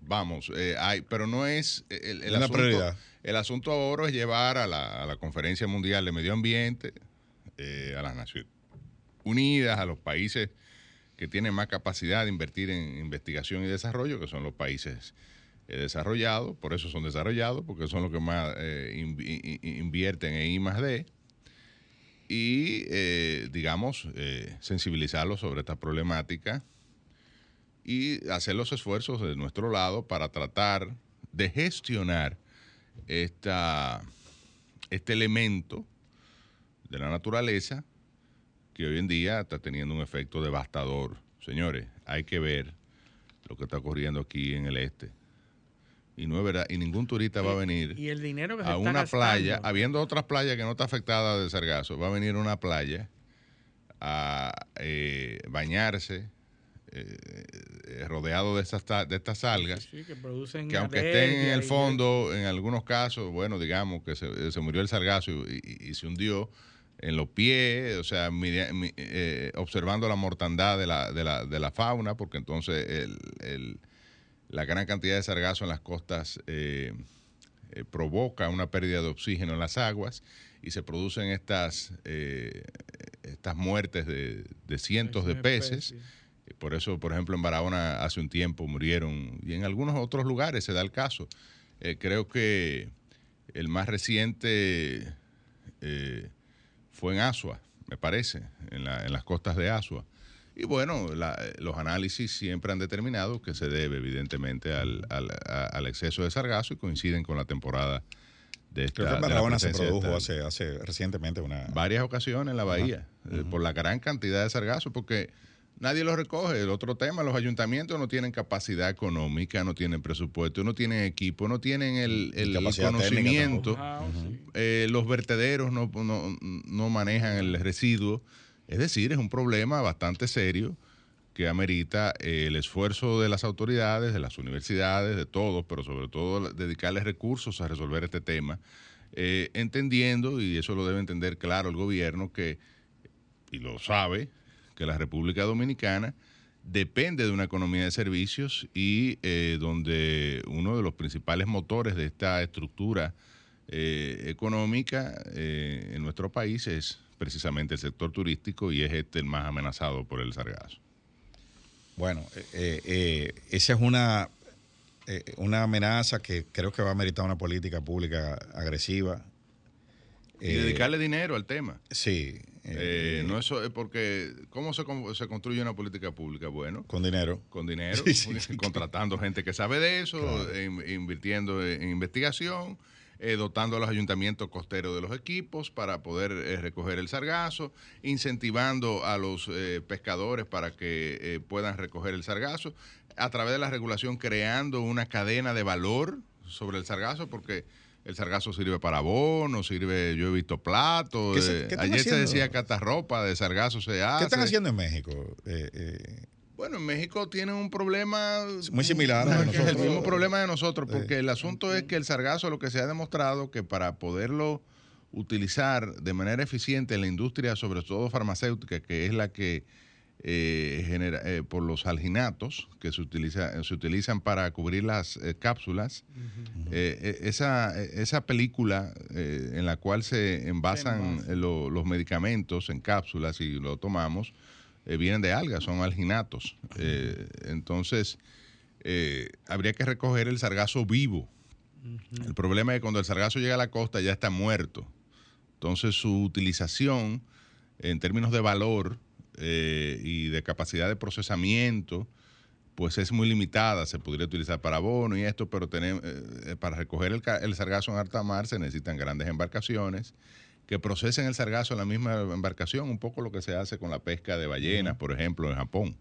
vamos, eh, hay, pero no es eh, el, el Una asunto. prioridad. El asunto ahora es llevar a la, a la Conferencia Mundial de Medio Ambiente, eh, a las Naciones Unidas, a los países que tienen más capacidad de invertir en investigación y desarrollo, que son los países eh, desarrollados, por eso son desarrollados, porque son los que más invierten en I más D, y, eh, digamos, eh, sensibilizarlos sobre esta problemática y hacer los esfuerzos de nuestro lado para tratar de gestionar esta, este elemento de la naturaleza que hoy en día está teniendo un efecto devastador. Señores, hay que ver lo que está ocurriendo aquí en el este. Y no es verdad, y ningún turista va a venir Y el dinero que a una gastando. playa, habiendo otras playas que no está afectada de sargazo, va a venir a una playa a eh, bañarse eh, eh, rodeado de estas, ta- de estas algas Sí, que producen que aunque estén en el y- fondo, en algunos casos, bueno, digamos que se, se murió el sargazo y, y- y se hundió en los pies, o sea, mide- mi- eh, observando la mortandad de la, de la, de la fauna, porque entonces el- el- la gran cantidad de sargazo en las costas eh, eh, provoca una pérdida de oxígeno en las aguas y se producen estas, eh, estas muertes de, de cientos de peces. Por eso, por ejemplo, en Barahona hace un tiempo murieron y en algunos otros lugares se da el caso. Eh, creo que el más reciente eh, fue en Asua, me parece, en, la- en las costas de Asua. Y bueno, la- los análisis siempre han determinado que se debe evidentemente al, al- a- al exceso de sargazo y coinciden con la temporada de esta Creo que en Barahona se produjo hace, hace recientemente una... varias ocasiones en la bahía, eh, por la gran cantidad de sargazo, porque nadie los recoge. El otro tema, los ayuntamientos no tienen capacidad económica, no tienen presupuesto, no tienen equipo, no tienen el, conocimiento. Ah, sí. Eh, los vertederos no, no- no manejan el residuo. Es decir, es un problema bastante serio que amerita eh, el esfuerzo de las autoridades, de las universidades, de todos, pero sobre todo dedicarles recursos a resolver este tema, eh, entendiendo, y eso lo debe entender claro el gobierno, que, y lo sabe, que la República Dominicana depende de una economía de servicios y eh, donde uno de los principales motores de esta estructura eh, económica eh, en nuestro país es precisamente el sector turístico y es este el más amenazado por el sargazo. Bueno, esa es una, una amenaza que creo que va a meritar una política pública agresiva. Y dedicarle dinero al tema. Sí. Eh, Eh, no eso es porque ¿cómo se, se construye una política pública? Bueno, Con dinero. con dinero, Sí, contratando gente que sabe de eso, Claro. invirtiendo en investigación, eh, dotando a los ayuntamientos costeros de los equipos para poder eh, recoger el sargazo, incentivando a los eh, pescadores para que eh, puedan recoger el sargazo, a través de la regulación creando una cadena de valor sobre el sargazo, porque el sargazo sirve para abono, sirve, yo he visto platos, ¿Qué se- eh, ayer se decía que hasta ropa de sargazo se hace. ¿Qué están haciendo en México? Eh, eh, Bueno, en México tienen un problema Muy similar a que es el nosotros. mismo problema de nosotros, Eh. porque el asunto es que el sargazo lo que se ha demostrado que para poderlo utilizar de manera eficiente en la industria, sobre todo farmacéutica, que es la que eh, genera eh, por los alginatos que se utiliza se utilizan para cubrir las eh, cápsulas, eh, eh, esa esa película eh, en la cual se envasan envasa. eh, lo- los medicamentos en cápsulas y lo tomamos eh, vienen de algas, son alginatos. Eh, entonces, eh, habría que recoger el sargazo vivo. El problema es que cuando el sargazo llega a la costa ya está muerto. Entonces, su utilización en términos de valor eh, y de capacidad de procesamiento, pues es muy limitada. Se podría utilizar para abono y esto, pero tenemos, eh, para recoger el, el sargazo en alta mar se necesitan grandes embarcaciones que procesen el sargazo en la misma embarcación, un poco lo que se hace con la pesca de ballenas, por ejemplo, en Japón.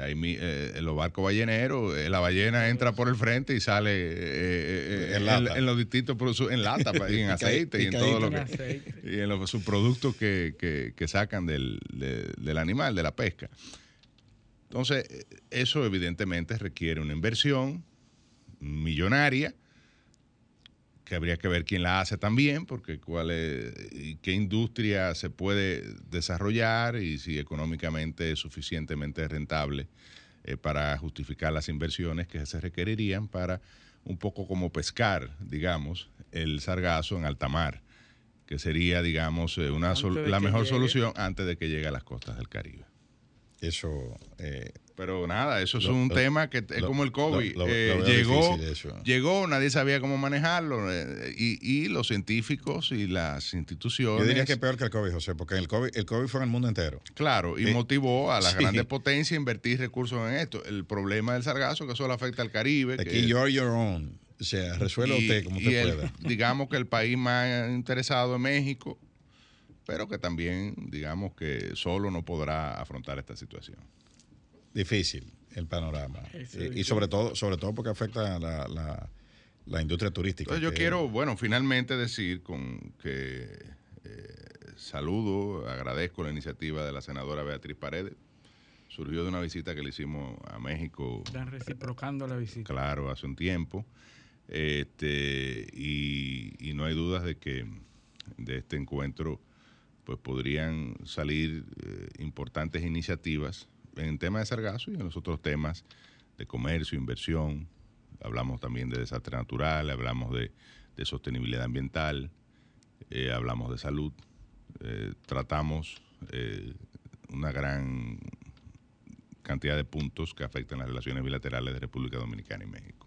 Ahí, mi- eh, en los barcos balleneros, eh, la ballena entra por el frente y sale eh, eh, eh, En en, lata. en los distintos produ- en lata, pa- y en aceite y en todo lo que y en los subproductos que, que- que sacan del, de- del animal, de la pesca. Entonces, eh, eso evidentemente requiere una inversión millonaria, que habría que ver quién la hace también, porque cuál es, y qué industria se puede desarrollar y si económicamente es suficientemente rentable eh, para justificar las inversiones que se requerirían para un poco como pescar, digamos, el sargazo en alta mar, que sería, digamos, eh, una sol- la mejor llegue. solución antes de que llegue a las costas del Caribe. eso. eh, Pero nada, eso es Lo- un lo- tema que es lo- como el COVID. Eh, llegó, llegó, nadie sabía cómo manejarlo eh, y, y los científicos y las instituciones. yo diría que es peor que el COVID, José, porque el COVID, el COVID fue en el mundo entero. Claro, y Eh, motivó a las sí. grandes potencias a invertir recursos en esto. El problema del sargazo, que solo afecta al Caribe. Aquí, que- you're your own. O sea, resuelva usted como usted el- pueda. Digamos que el país más interesado es México, pero que también, digamos que solo no podrá afrontar esta situación. Difícil el panorama. Eh, y sobre todo, sobre todo porque afecta a la, la, la industria turística. Entonces yo que- quiero, bueno, finalmente decir con que eh, saludo, agradezco la iniciativa de la senadora Beatriz Paredes. Surgió de una visita que le hicimos a México, Están reciprocando la visita. claro, hace un tiempo. Este, y, y no hay dudas de que de este encuentro pues podrían salir eh, importantes iniciativas en el tema de sargazo y en los otros temas de comercio, inversión. Hablamos también de desastre natural, hablamos de, de sostenibilidad ambiental. eh, hablamos de salud, eh, tratamos eh, una gran cantidad de puntos que afectan las relaciones bilaterales de República Dominicana y México.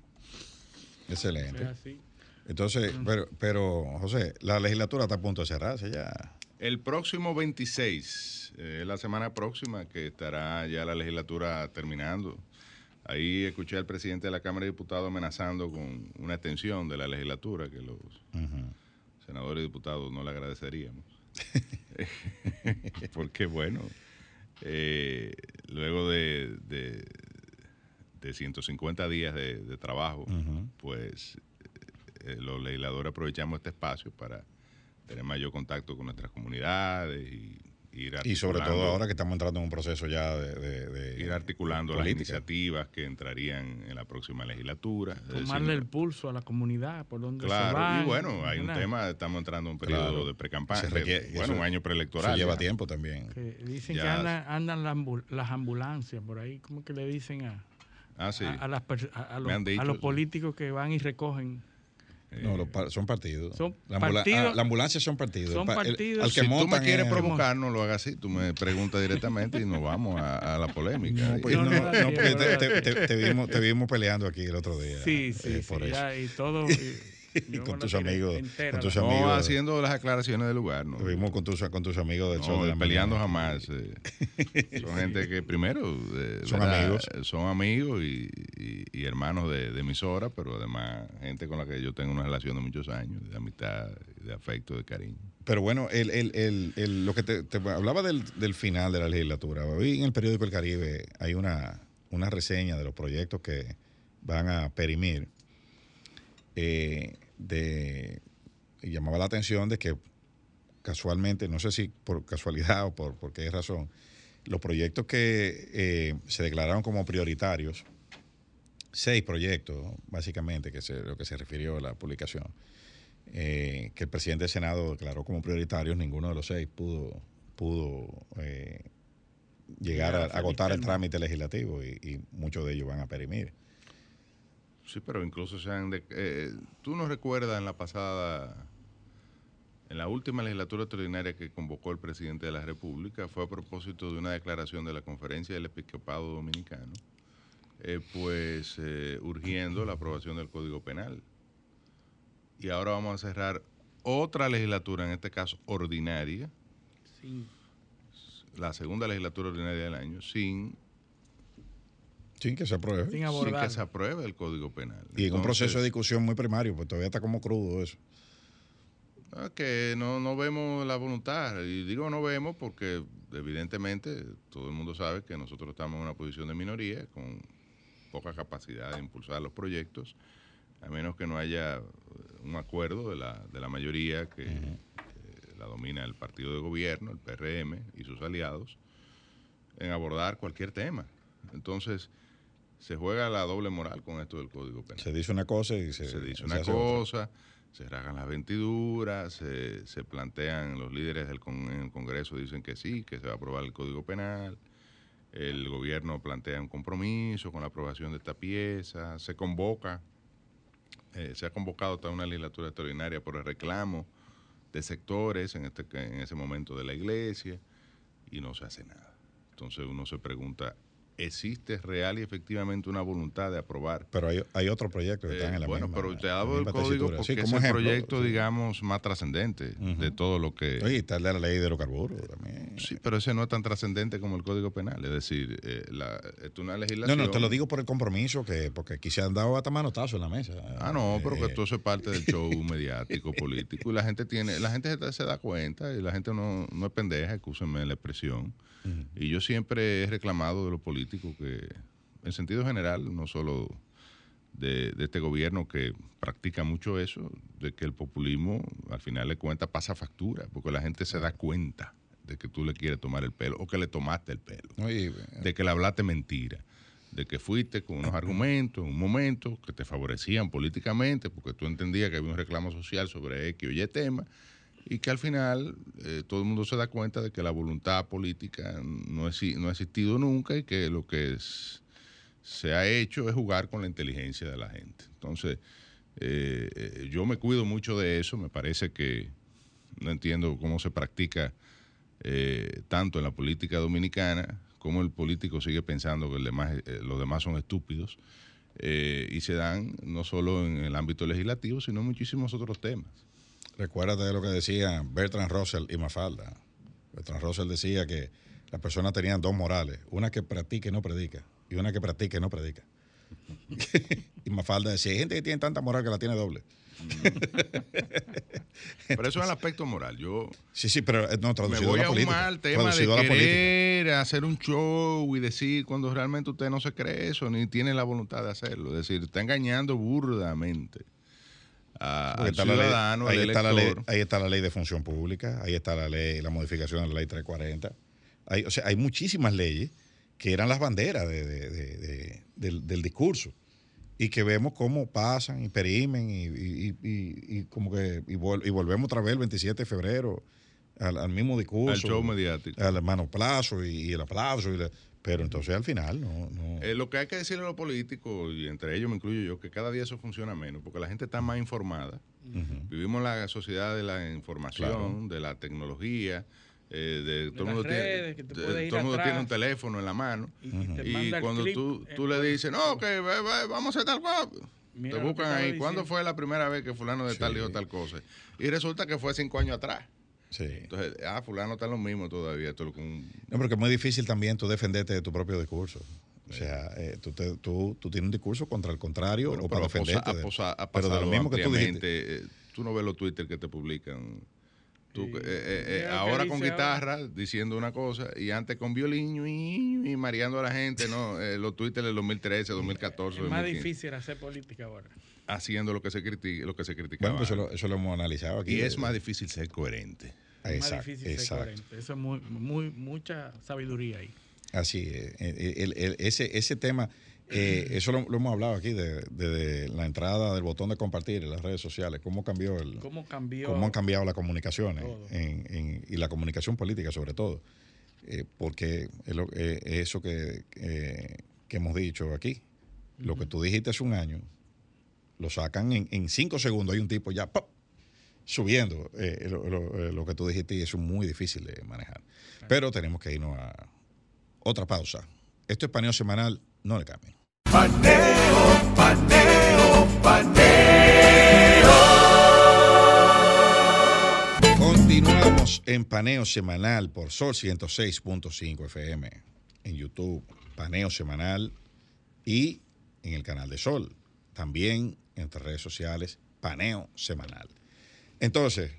Excelente. Así. Entonces, pero, pero, José, la legislatura está a punto de cerrarse ya. El próximo 26, eh, la semana próxima, que estará ya la legislatura terminando. Ahí escuché al presidente de la Cámara de Diputados amenazando con una extensión de la legislatura, que los senadores y diputados no le agradeceríamos. Porque, bueno, eh, luego de, de, de 150 días de, de trabajo, pues eh, los legisladores aprovechamos este espacio para tener mayor contacto con nuestras comunidades y ir Y sobre todo ahora que estamos entrando en un proceso ya de... de- de- ir articulando las iniciativas que entrarían en la próxima legislatura. Decir, Tomarle el pulso a la comunidad por donde se Claro, van. y bueno, hay un tema, estamos entrando en un periodo Claro. de pre-campaña, Se requiere- bueno, eso- un año preelectoral. Eso lleva ya. tiempo también. Que dicen Ya. que andan, andan las, ambul- las ambulancias por ahí. ¿Cómo que le dicen a, Ah, sí. a, a las a- los, dicho, a los sí. políticos que van y recogen? No, los pa- son partidos. Son la, ambula- partidos- ah, la ambulancia son partidos. son el- al que si tú me quieres es- provocar, no lo hagas así. Tú me preguntas directamente y nos vamos a, a la polémica. No, pues, No, no, no, no, no, porque te, no. te- te- te vimos, te vimos peleando aquí el otro día. Sí, sí, eh, sí. por eso. ya, y todo. y- Con tus amigos, entera, con tus No amigos. haciendo las aclaraciones del lugar, ¿no? Vimos con tus, con tus amigos del No, Sol de peleando Mañana. jamás. eh. Son gente que primero eh, Son ¿verdad? amigos. son amigos y, y- y hermanos de, de emisora, pero además gente con la que yo tengo una relación de muchos años, de amistad, de afecto, de cariño. Pero bueno, el, el, el, el- lo que te, te hablaba del, del final de la legislatura. Hoy en el periódico El Caribe hay una, una reseña de los proyectos que van a perimir. eh, de, y llamaba la atención de que casualmente, no sé si por casualidad o por, por qué razón, los proyectos que eh, se declararon como prioritarios, seis proyectos básicamente, que es lo que se refirió a la publicación, eh, que el presidente del Senado declaró como prioritarios, ninguno de los seis pudo, pudo eh, llegar a, agotar el trámite legislativo y, y muchos de ellos van a perimir. Sí, pero incluso se han... de- eh, ¿Tú no recuerdas en la pasada, en la última legislatura extraordinaria que convocó el presidente de la República, fue a propósito de una declaración de la Conferencia del Episcopado Dominicano, eh, pues eh, urgiendo la aprobación del Código Penal. Y ahora vamos a cerrar otra legislatura, en este caso ordinaria, Sí. la segunda legislatura ordinaria del año, sin, Sin que se apruebe. Sin que se apruebe el Código Penal. Y en un proceso de discusión muy primario, pues todavía está como crudo eso. Ah, que no, no vemos la voluntad. Y digo no vemos porque evidentemente todo el mundo sabe que nosotros estamos en una posición de minoría con poca capacidad de impulsar los proyectos, a menos que no haya un acuerdo de la, de la mayoría que eh, la domina el partido de gobierno, el PRM y sus aliados, en abordar cualquier tema. Entonces, se juega la doble moral con esto del Código Penal Se dice una cosa y se, se dice se una otra. cosa, se rasgan las ventiduras, se, se plantean, los líderes del con- en el Congreso dicen que sí, que se va a aprobar el Código Penal, el gobierno plantea un compromiso con la aprobación de esta pieza, se convoca, eh, se ha convocado toda una legislatura extraordinaria por el reclamo de sectores, en, este, en ese momento de la iglesia, y no se hace nada. Entonces uno se pregunta, ¿existe real y efectivamente una voluntad de aprobar Pero hay, hay otros proyectos que eh, están en la bueno, misma pero te la hablo del código porque Sí, es el ejemplo, proyecto, sí. digamos, más trascendente de todo lo que... Oye, está la ley de hidrocarburos también. Sí, pero ese no es tan trascendente como el Código Penal. Es decir, eh, la, es una No, legislación... no, te lo digo por el compromiso, que porque aquí se han dado hasta manotazo en la mesa. Ah, no, pero que Eh, todo eso es parte del show mediático, político. Y la gente tiene, la gente se, se da cuenta y la gente no, no es pendeja, escúsenme la expresión. Y yo siempre he reclamado de los políticos que, en sentido general, no solo de, de este gobierno que practica mucho eso, de que el populismo, al final de cuentas, pasa factura, porque la gente se da cuenta de que tú le quieres tomar el pelo o que le tomaste el pelo, Oye, de que le hablaste mentira, de que fuiste con unos argumentos en un momento que te favorecían políticamente, porque tú entendías que había un reclamo social sobre X o Y tema, y que al final eh, todo el mundo se da cuenta de que la voluntad política no, exi- no ha existido nunca y que lo que es- se ha hecho es jugar con la inteligencia de la gente. Entonces, eh, eh, yo me cuido mucho de eso, me parece que no entiendo cómo se practica eh, tanto en la política dominicana como el político sigue pensando que los demás son estúpidos y se dan no solo en el ámbito legislativo, sino en muchísimos otros temas. Recuérdate de lo que decía Bertrand Russell y Mafalda. Bertrand Russell decía que las personas tenían dos morales, una que practica y no predica, y una que practica y no predica. y Mafalda decía, hay gente que tiene tanta moral que la tiene doble. pero eso es el aspecto moral. Yo sí, sí, pero eh, no me voy a, un mal tema de querer hacer un show y decir cuando realmente usted no se cree eso ni tiene la voluntad de hacerlo. Es decir, está engañando burdamente al ciudadano, ahí, está la ley, ahí está la ley de función pública, ahí está la ley, la modificación de la ley 340. Hay, o sea, hay muchísimas leyes que eran las banderas del discurso y que vemos cómo pasan y perimen y, y, y, como que y, volvemos otra vez el 27 de febrero al, mismo discurso. Al show mediático. Al hermano plazo y, el aplauso. Pero entonces al final no... no. Eh, lo que hay que decirle a los políticos, y entre ellos me incluyo yo, que cada día eso funciona menos, porque la gente está más informada. Vivimos en la sociedad de la información, de la tecnología, eh, de, todo el mundo, tiene, todo mundo tiene un teléfono en la mano y, cuando tú, tú le dices, no, que vamos a hacer tal cosa, te buscan ahí, ¿cuándo fue la primera vez que fulano de tal dijo tal cosa? Y resulta que fue cinco años atrás. Sí. Entonces, ah, fulano está lo mismo todavía. Todo con... No, porque es muy difícil también tú defenderte de tu propio discurso. O sea, eh, tú, tú, tú, tienes un discurso contra el contrario o para defenderte. pero de lo mismo que tú dijiste. Eh, tú no ves los Twitter que te publican eh, eh, eh, ahora con guitarra diciendo una cosa y antes con violín y, mareando a la gente, ¿no? los Twitter del 2013, 2014. Es más difícil hacer política ahora. Haciendo lo que se critica, lo que se criticaba. Bueno, pues eso lo, hemos analizado aquí. Y es más difícil ser coherente. Es más difícil ser coherente. Eso es muy, muy, mucha sabiduría ahí. Así, ese, ese tema eh, eso lo, hemos hablado aquí de, la entrada del botón de compartir en las redes sociales, cómo cambió el, cómo cambió cómo han cambiado las comunicaciones y la comunicación política sobre todo, eh, porque eh, eso que, hemos dicho aquí, lo que tú dijiste hace un año, lo sacan en, cinco segundos, hay un tipo ya subiendo lo, que tú dijiste y eso es muy difícil de manejar. Pero tenemos que irnos a otra pausa. Esto es paneo semanal, no le cambien. Paneo, paneo, paneo. Continuamos en paneo semanal por Sol 106.5 FM, en YouTube, paneo semanal y en el canal de Sol. También en nuestras redes sociales, paneo semanal. Entonces,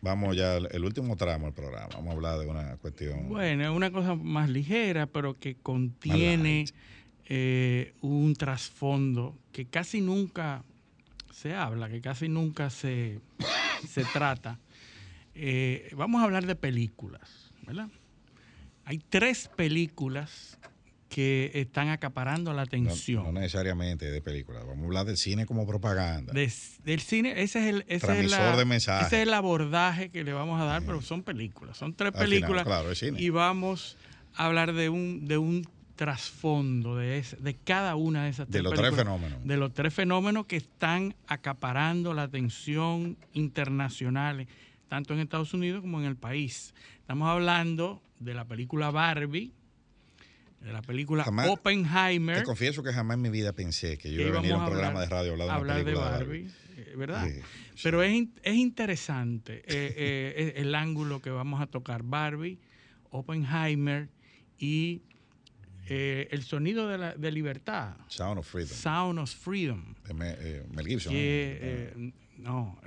vamos ya al último tramo del programa. Vamos a hablar de una cuestión. Bueno, es una cosa más ligera, pero que contiene eh, un trasfondo que casi nunca se habla, que casi nunca se, se trata. Eh, vamos a hablar de películas, ¿verdad? Hay tres películas que están acaparando la atención. No, necesariamente de películas, vamos a hablar del cine como propaganda. del cine, ese es el, ese es de ese es el abordaje que le vamos a dar, pero son películas, son tres películas. Y vamos a hablar de un, de un trasfondo de, de cada una de esas tres De los tres fenómenos. De los tres fenómenos que están acaparando la atención internacional, tanto en Estados Unidos como en el país. Estamos hablando de la película Barbie, de la película Oppenheimer. Te confieso que jamás en mi vida pensé que yo iba a venir a un programa de radio a hablar de, película de Barbie. Eh, ¿Verdad? Pero es, es interesante eh, eh, el ángulo que vamos a tocar. Barbie, Oppenheimer y eh, el sonido de, la, de libertad. Sound of Freedom. Sound of Freedom. Mel Gibson. Eh, no,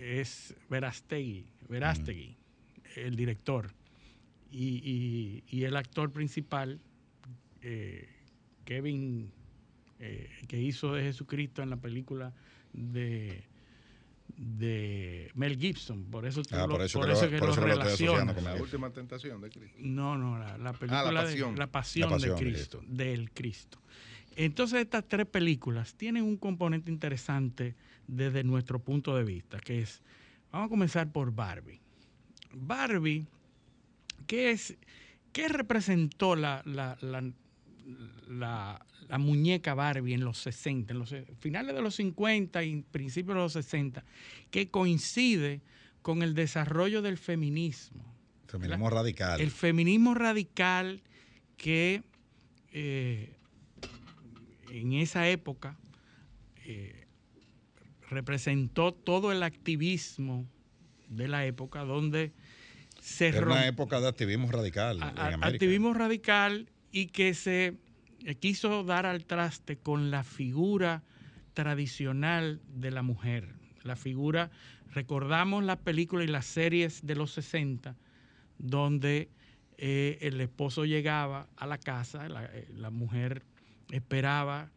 es Verastegui, Verastegui el director. Y, y, el actor principal, Kevin, que hizo de Jesucristo en la película de de Mel Gibson, por eso, ah, por eso, que, lo, relaciona. la última tentación de Cristo. No, no, la, ah, película la pasión. de la pasión, de Cristo, del Cristo. Entonces estas tres películas tienen un componente interesante desde nuestro punto de vista, que es, vamos a comenzar por Barbie. Barbie, ¿qué es, qué representó la, la, la, la muñeca Barbie en los 60, en los finales de los 50 y principios de los 60, que coincide con el desarrollo del feminismo. Feminismo radical. El feminismo radical que eh, en esa época eh, representó todo el activismo de la época donde se Era una época de activismo radical a- en América. activismo radical y que se eh, quiso dar al traste con la figura tradicional de la mujer. La figura, recordamos las películas y las series de los 60, donde eh, el esposo llegaba a la casa, la, eh, mujer esperaba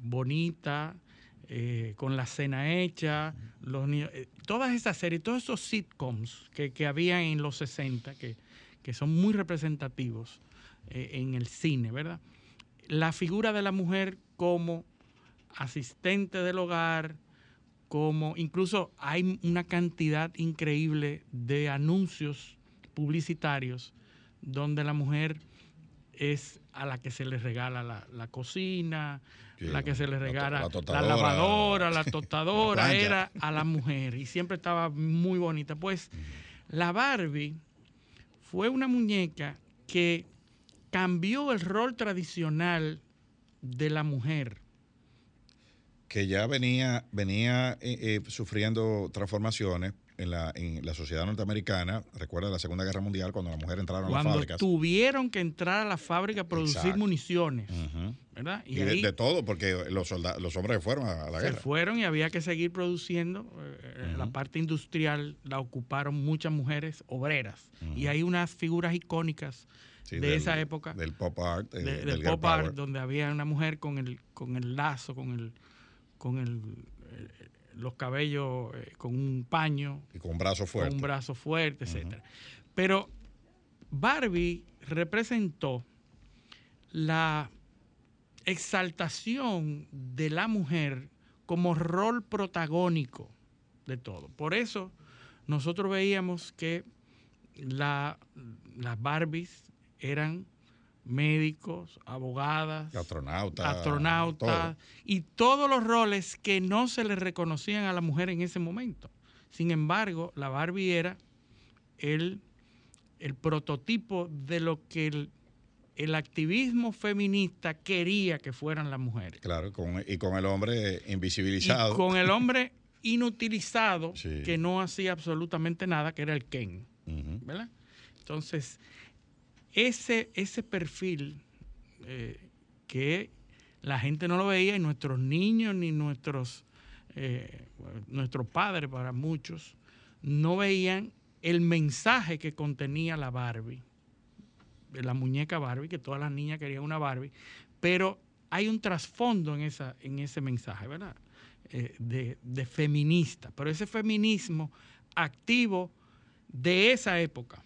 bonita, con la cena hecha, los niños, todas esas series, todos esos sitcoms que, que había en los 60, que, que son muy representativos eh, en el cine, ¿verdad? La figura de la mujer como asistente del hogar, como incluso hay una cantidad increíble de anuncios publicitarios donde la mujer es a la que se le regala la, la cocina, Sí, la que se le la to- regala la la, lavadora, la tostadora, era a la mujer y siempre estaba muy bonita. Pues la Barbie fue una muñeca que cambió el rol tradicional de la mujer. que ya venía, venía eh, eh, sufriendo transformaciones en la, en la sociedad norteamericana. Recuerda la Segunda Guerra Mundial cuando las mujeres entraron a las Cuando fábricas. tuvieron que entrar a la fábrica a producir Exacto. municiones. Y, Y, de, ahí de todo, porque los soldados, los hombres fueron a la se guerra. fueron y había que seguir produciendo. Eh, La parte industrial la ocuparon muchas mujeres obreras. Y hay unas figuras icónicas Sí, de del- esa época. Del pop art, eh, de, del pop art, donde había una mujer con el, con el lazo, con el, con el, eh, los cabellos, eh, con un paño, Y con un brazo fuerte. con un brazo fuerte, etcétera. Pero Barbie representó la exaltación de la mujer como rol protagónico de todo. Por eso nosotros veíamos que la- las Barbies eran médicos, abogadas, Astronauta. astronautas y todos los roles que no se le reconocían a la mujer en ese momento. Sin embargo, la Barbie era el, el prototipo de lo que el, el activismo feminista quería que fueran las mujeres. Claro, con- y con el hombre Y invisibilizado. con el hombre inutilizado, Sí. que no hacía absolutamente nada, que era el Ken. ¿verdad? Entonces, ese, ese perfil eh, que la gente no lo veía y nuestros niños ni nuestros, eh, nuestros padres para muchos no veían el mensaje que contenía la Barbie, la muñeca Barbie, que todas las niñas querían una Barbie, pero hay un trasfondo en, esa, en ese mensaje, ¿verdad? Eh, de, de feminista, pero ese feminismo activo de esa época,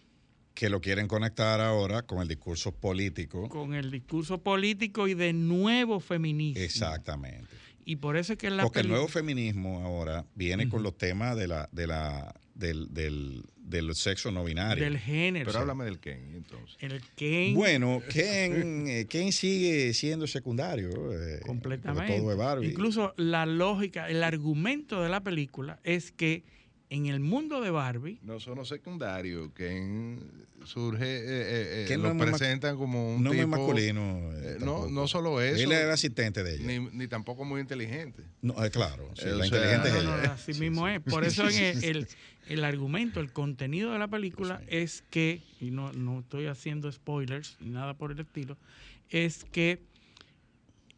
Que lo quieren conectar ahora con el discurso político. con el discurso político y de nuevo feminismo. Exactamente. Y por eso es que la Porque el nuevo feminismo ahora viene con los temas de la, de la, del, del, del sexo no binario. del género, Pero háblame del Ken, entonces. el Ken, Bueno, Ken, eh, Ken sigue siendo secundario. eh, completamente. Todo es Barbie. Incluso la lógica, el argumento de la película es que en el mundo de Barbie, No son secundarios. Ken surge, eh, eh, eh, Ken no lo es ma- presentan como un no es tipo... muy masculino. eh, eh, no, tampoco. no solo eso. Él era el asistente de ella. Ni, ni tampoco muy inteligente. No, eh, claro, sí, Eh, o la sea, inteligente es No, ella. no, así Sí, mismo sí. es. Por eso en el, el- el argumento, el contenido de la película Sí. es que, y no, no estoy haciendo spoilers ni nada por el estilo, es que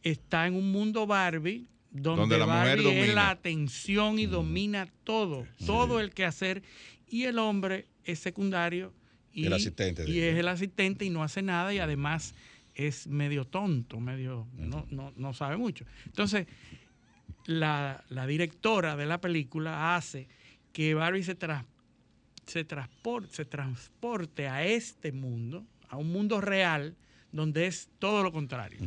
está en un mundo Barbie donde, Donde la mujer Barbie es domina. la atención y domina todo, todo el quehacer, y el hombre es secundario y, El asistente de y ella. es el asistente y no hace nada y además es medio tonto, medio, no, no, no sabe mucho. Entonces, la, la directora de la película hace que Barbie se, tras- se, transporte, se transporte a este mundo, a un mundo real, donde es todo lo contrario.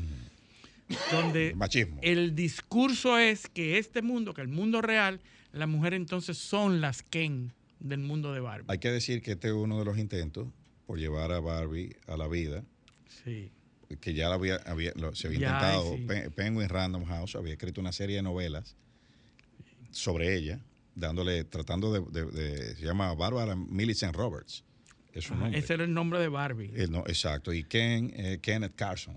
Donde Machismo. el discurso es que este mundo, que el mundo real, las mujeres entonces son las Ken del mundo de Barbie. Hay que decir que este es uno de los intentos por llevar a Barbie a la vida, Sí. que ya lo había, había- lo- se había Ya, intentado. sí. Pe- Penguin Random House había escrito una serie de novelas sobre ella dándole, tratando de, de- de- se llama Barbara Millicent Roberts. Es su Ajá, nombre. ese era el nombre de Barbie. Eh, no, exacto. Y Ken, eh, Kenneth Carson.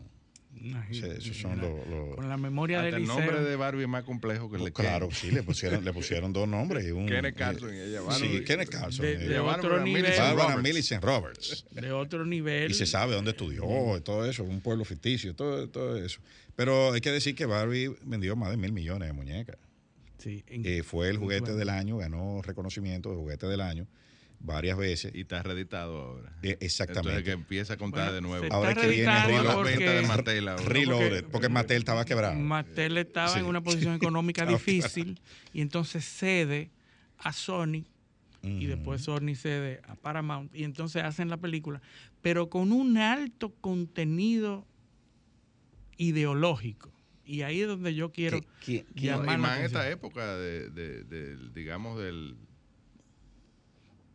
Esos son la- los- los- Con la memoria del el nombre de Barbie es más complejo que el de Ken. Claro, sí, le pusieron, le pusieron dos nombres. y Un, Kenneth Carson y ella, Sí, Barbara. Kenneth Carson. De- de Barbara otro nivel. Millicent Barbara Roberts. Millicent Roberts. de otro nivel. Y se sabe dónde estudió y todo eso, un pueblo ficticio, todo, todo eso. Pero hay que decir que Barbie vendió más de mil millones de muñecas. Sí, en- Eh, fue el juguete del año, ganó reconocimiento de juguete del año varias veces. Y está reeditado ahora. Eh, exactamente. Entonces que empieza a contar Bueno, de nuevo. Ahora es que viene reeditando Reload. la porque venta de Mattel ahora. Reloaded, porque Mattel estaba quebrado. Mattel estaba Sí. en una posición económica difícil y entonces cede a Sony y después Sony cede a Paramount y entonces hacen la película, pero con un alto contenido ideológico. Y ahí es donde yo quiero ¿Qui- qui- No, llamar y más en esta época de, digamos, del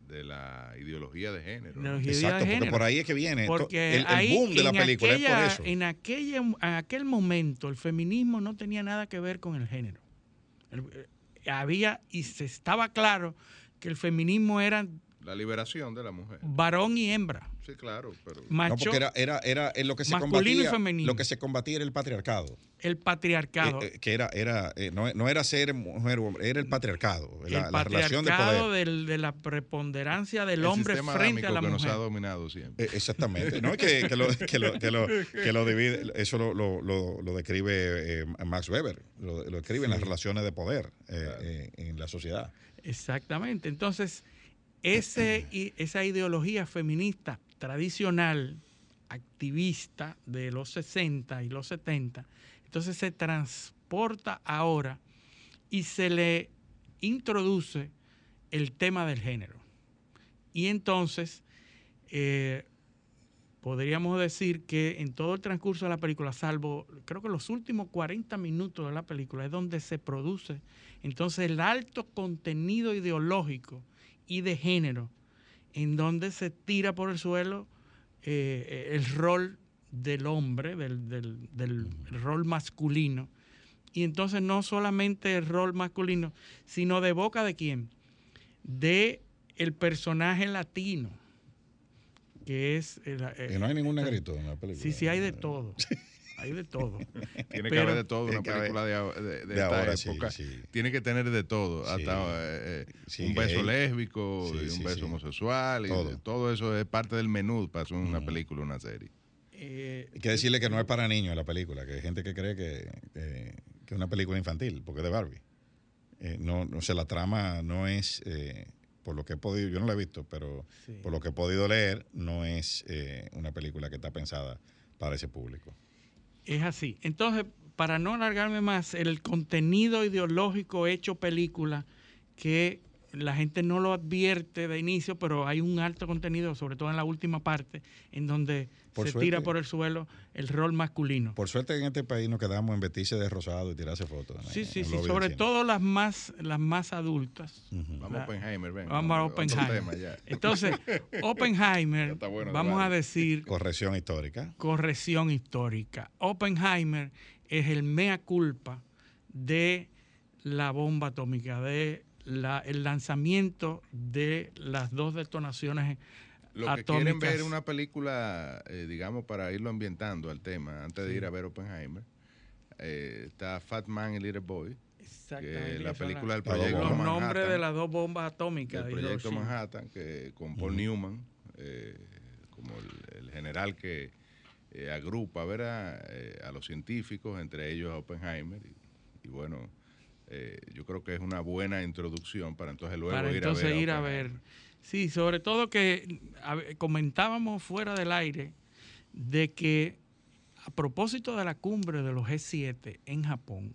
de la ideología de género. ¿no? Ideología de Exacto, porque género. por ahí es que viene. Porque el, el ahí, boom de la película aquella- es por eso. En, aquella, en aquel momento, el feminismo no tenía nada que ver con el género. El- eh, había y se estaba claro que el feminismo era La liberación de la mujer. varón y hembra, Sí, claro, pero No, macho, porque era, era, era en lo que se masculino y combatía. femenino. Lo que se combatía era el patriarcado. el patriarcado. Eh, eh, que era, era eh, no, no era ser mujer o hombre, era el patriarcado. el La, la relación de patriarcado poder. del- de la preponderancia del el hombre frente a la que nos ha mujer. dominado siempre. Eh, exactamente. No es que, que lo, que, lo, que, lo, que lo divide, eso lo, lo, lo, lo describe eh, Max Weber, lo, lo describe en las relaciones de poder eh, eh, en la sociedad. Exactamente. Entonces, ese, esa ideología feminista tradicional, activista de los 60 y los 70, entonces se transporta ahora y se le introduce el tema del género. Y entonces, eh, podríamos decir que en todo el transcurso de la película, salvo creo que los últimos 40 minutos de la película, es donde se produce entonces el alto contenido ideológico y de género, en donde se tira por el suelo eh, el rol del hombre, del, del- del rol masculino. Y entonces no solamente el rol masculino, sino de boca de quién? De el personaje latino, que es... el- eh, no hay ningún negrito en la película. Sí, sí, hay de todo. Hay de todo. Tiene que pero- haber de todo una película de, de- de de esta ahora, época. sí. Tiene que tener de todo, Sí. hasta eh, eh, Sí, un beso gay. lésbico, Sí, y un sí, beso sí. homosexual, y Todo. eso es parte del menú para hacer una película, una serie. Eh, Hay que decirle que no es para niños la película, que hay gente que cree que, que- que es una película infantil, porque es de Barbie. Eh, no, no sé, la trama no es, eh, por lo que he podido, yo no la he visto, pero Sí. por lo que he podido leer, no es eh, una película que está pensada para ese público. Es así. Entonces, para no alargarme más, el contenido ideológico hecho película que la gente no lo advierte de inicio, pero hay un alto contenido, sobre todo en la última parte, en donde Por se suerte. tira por el suelo el rol masculino. Por suerte en este país nos quedamos en vestirse de rosado y tirarse fotos. sí, en- sí, en sí, sobre todo las más, las más adultas. Vamos a Oppenheimer, ven. Vamos a Oppenheimer. tema ya. Entonces, Oppenheimer, bueno, vamos a decir, Corrección histórica. corrección histórica. Oppenheimer es el mea culpa de la bomba atómica, de la- el lanzamiento de las dos detonaciones Lo que atómicas. quieren ver una película, eh, digamos, para irlo ambientando al tema, antes de ir a ver Oppenheimer, eh, está Fat Man y Little Boy, Exactamente, la película del proyecto los bombas. nombres Manhattan, de las dos bombas atómicas. de proyecto. Manhattan, que con Paul Newman, eh, como el, el general que eh, agrupa ¿verdad? Eh, a los científicos, entre ellos a Oppenheimer, y, y bueno, eh, yo creo que es una buena introducción para entonces luego para ir entonces a ver. ir a ver. Sí, sobre todo que ver, comentábamos fuera del aire de que a propósito de la cumbre de los G7 en Japón,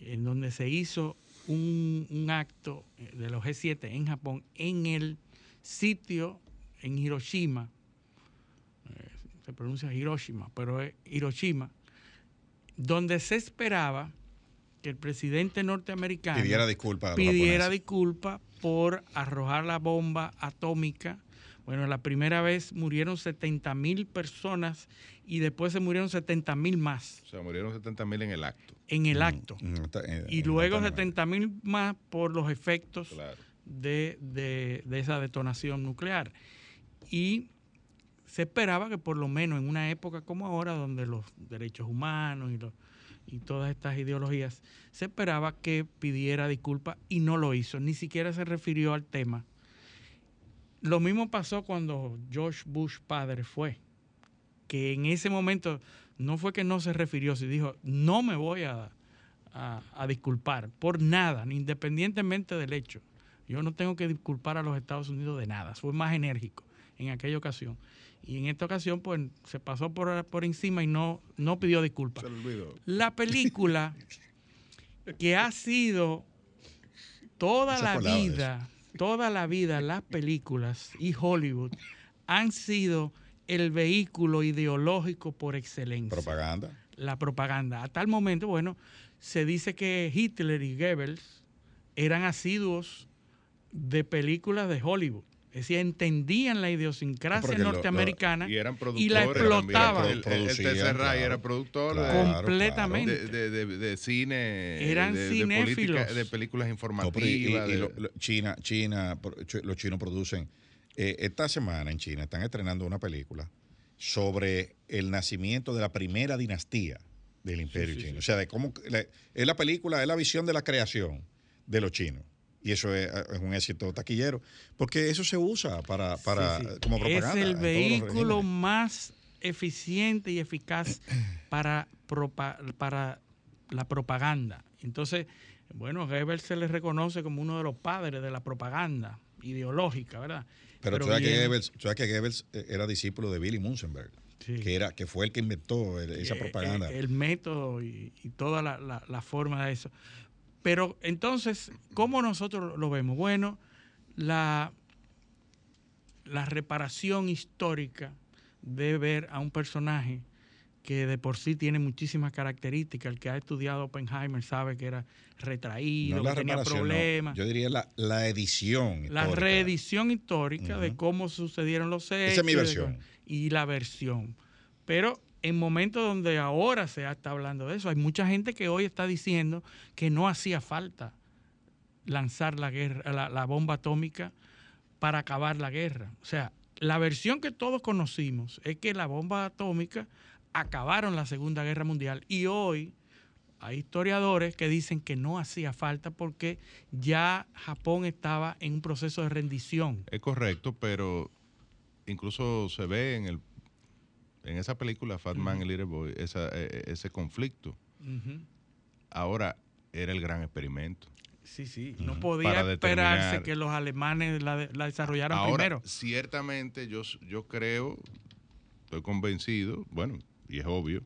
en donde se hizo un, un acto de los G7 en Japón, en el sitio en Hiroshima, eh, se pronuncia Hiroshima, pero es Hiroshima, donde se esperaba que el presidente norteamericano Pidiera disculpas pidiera disculpas por arrojar la bomba atómica. Bueno, la primera vez murieron 70 mil personas y después se murieron 70 mil más O sea, murieron 70 mil en el acto. en el acto. Mm, eh, Y en luego Guantánamo. 70 mil más por los efectos Claro. de, de- de esa detonación nuclear. Y se esperaba que por lo menos en una época como ahora, donde los derechos humanos y, los- y todas estas ideologías, se esperaba que pidiera disculpas y no lo hizo, ni siquiera se refirió al tema. Lo mismo pasó cuando George Bush padre fue, que en ese momento no fue que no se refirió, se dijo, no me voy a, a- disculpar por nada, independientemente del hecho. Yo no tengo que disculpar a los Estados Unidos de nada. Fue más enérgico en aquella ocasión. Y en esta ocasión, pues, se pasó por, por encima y no, no pidió disculpas. Se olvidó. La película que ha sido toda la vida, toda la vida, las películas y Hollywood han sido el vehículo ideológico por excelencia Propaganda. la propaganda. A tal momento, bueno, se dice que Hitler y Goebbels eran asiduos de películas de Hollywood. Es decir, entendían la idiosincrasia Porque lo- lo- norteamericana Y eran productores. y la explotaban. El, el, el Producían, Tercer Reich claro. era productor Claro, Completamente. de, de- de- de cine. Eran de, de cinéfilos. política- de películas informativas. y- y- y de- lo- lo- China, China, los chinos producen. eh, esta semana en China están estrenando una película sobre el nacimiento de la primera dinastía del imperio chino. O sea, de cómo la- es la película, es la visión de la creación de los chinos. Y eso es, es un éxito taquillero, porque eso se usa para, para Sí, sí. como propaganda. Es el vehículo más eficiente y eficaz para, propa- para la propaganda. Entonces, bueno, Goebbels se le reconoce como uno de los padres de la propaganda ideológica, ¿verdad? Pero, tú sabes que bien, Goebbels, tú sabes que Goebbels eh, era discípulo de Billy Munzenberg, sí. que, era, que fue el que inventó el- esa eh, propaganda. eh, El, método y, y toda la, la- la forma de eso. Pero entonces, ¿cómo nosotros lo vemos? Bueno, la, la reparación histórica de ver a un personaje que de por sí tiene muchísimas características. El que ha estudiado Oppenheimer sabe que era retraído, No la que tenía no. problemas. Yo diría la, la edición. La histórica. reedición histórica de cómo sucedieron los hechos. Esa es mi de- versión. Y la versión. Pero en momentos donde ahora se está hablando de eso, hay mucha gente que hoy está diciendo que no hacía falta lanzar la, guerra, la, bomba atómica para acabar la guerra. O sea, la versión que todos conocimos es que la bomba atómica acabaron la Segunda Guerra Mundial y hoy hay historiadores que dicen que no hacía falta porque ya Japón estaba en un proceso de rendición. Es correcto, pero incluso se ve en el en esa película Fat Man y Little Boy esa, eh, ese conflicto. Ahora era el gran experimento. Sí, sí. No podía esperarse que los alemanes la, la desarrollaran Ahora, primero. ciertamente yo, yo creo, estoy convencido, bueno, y es obvio,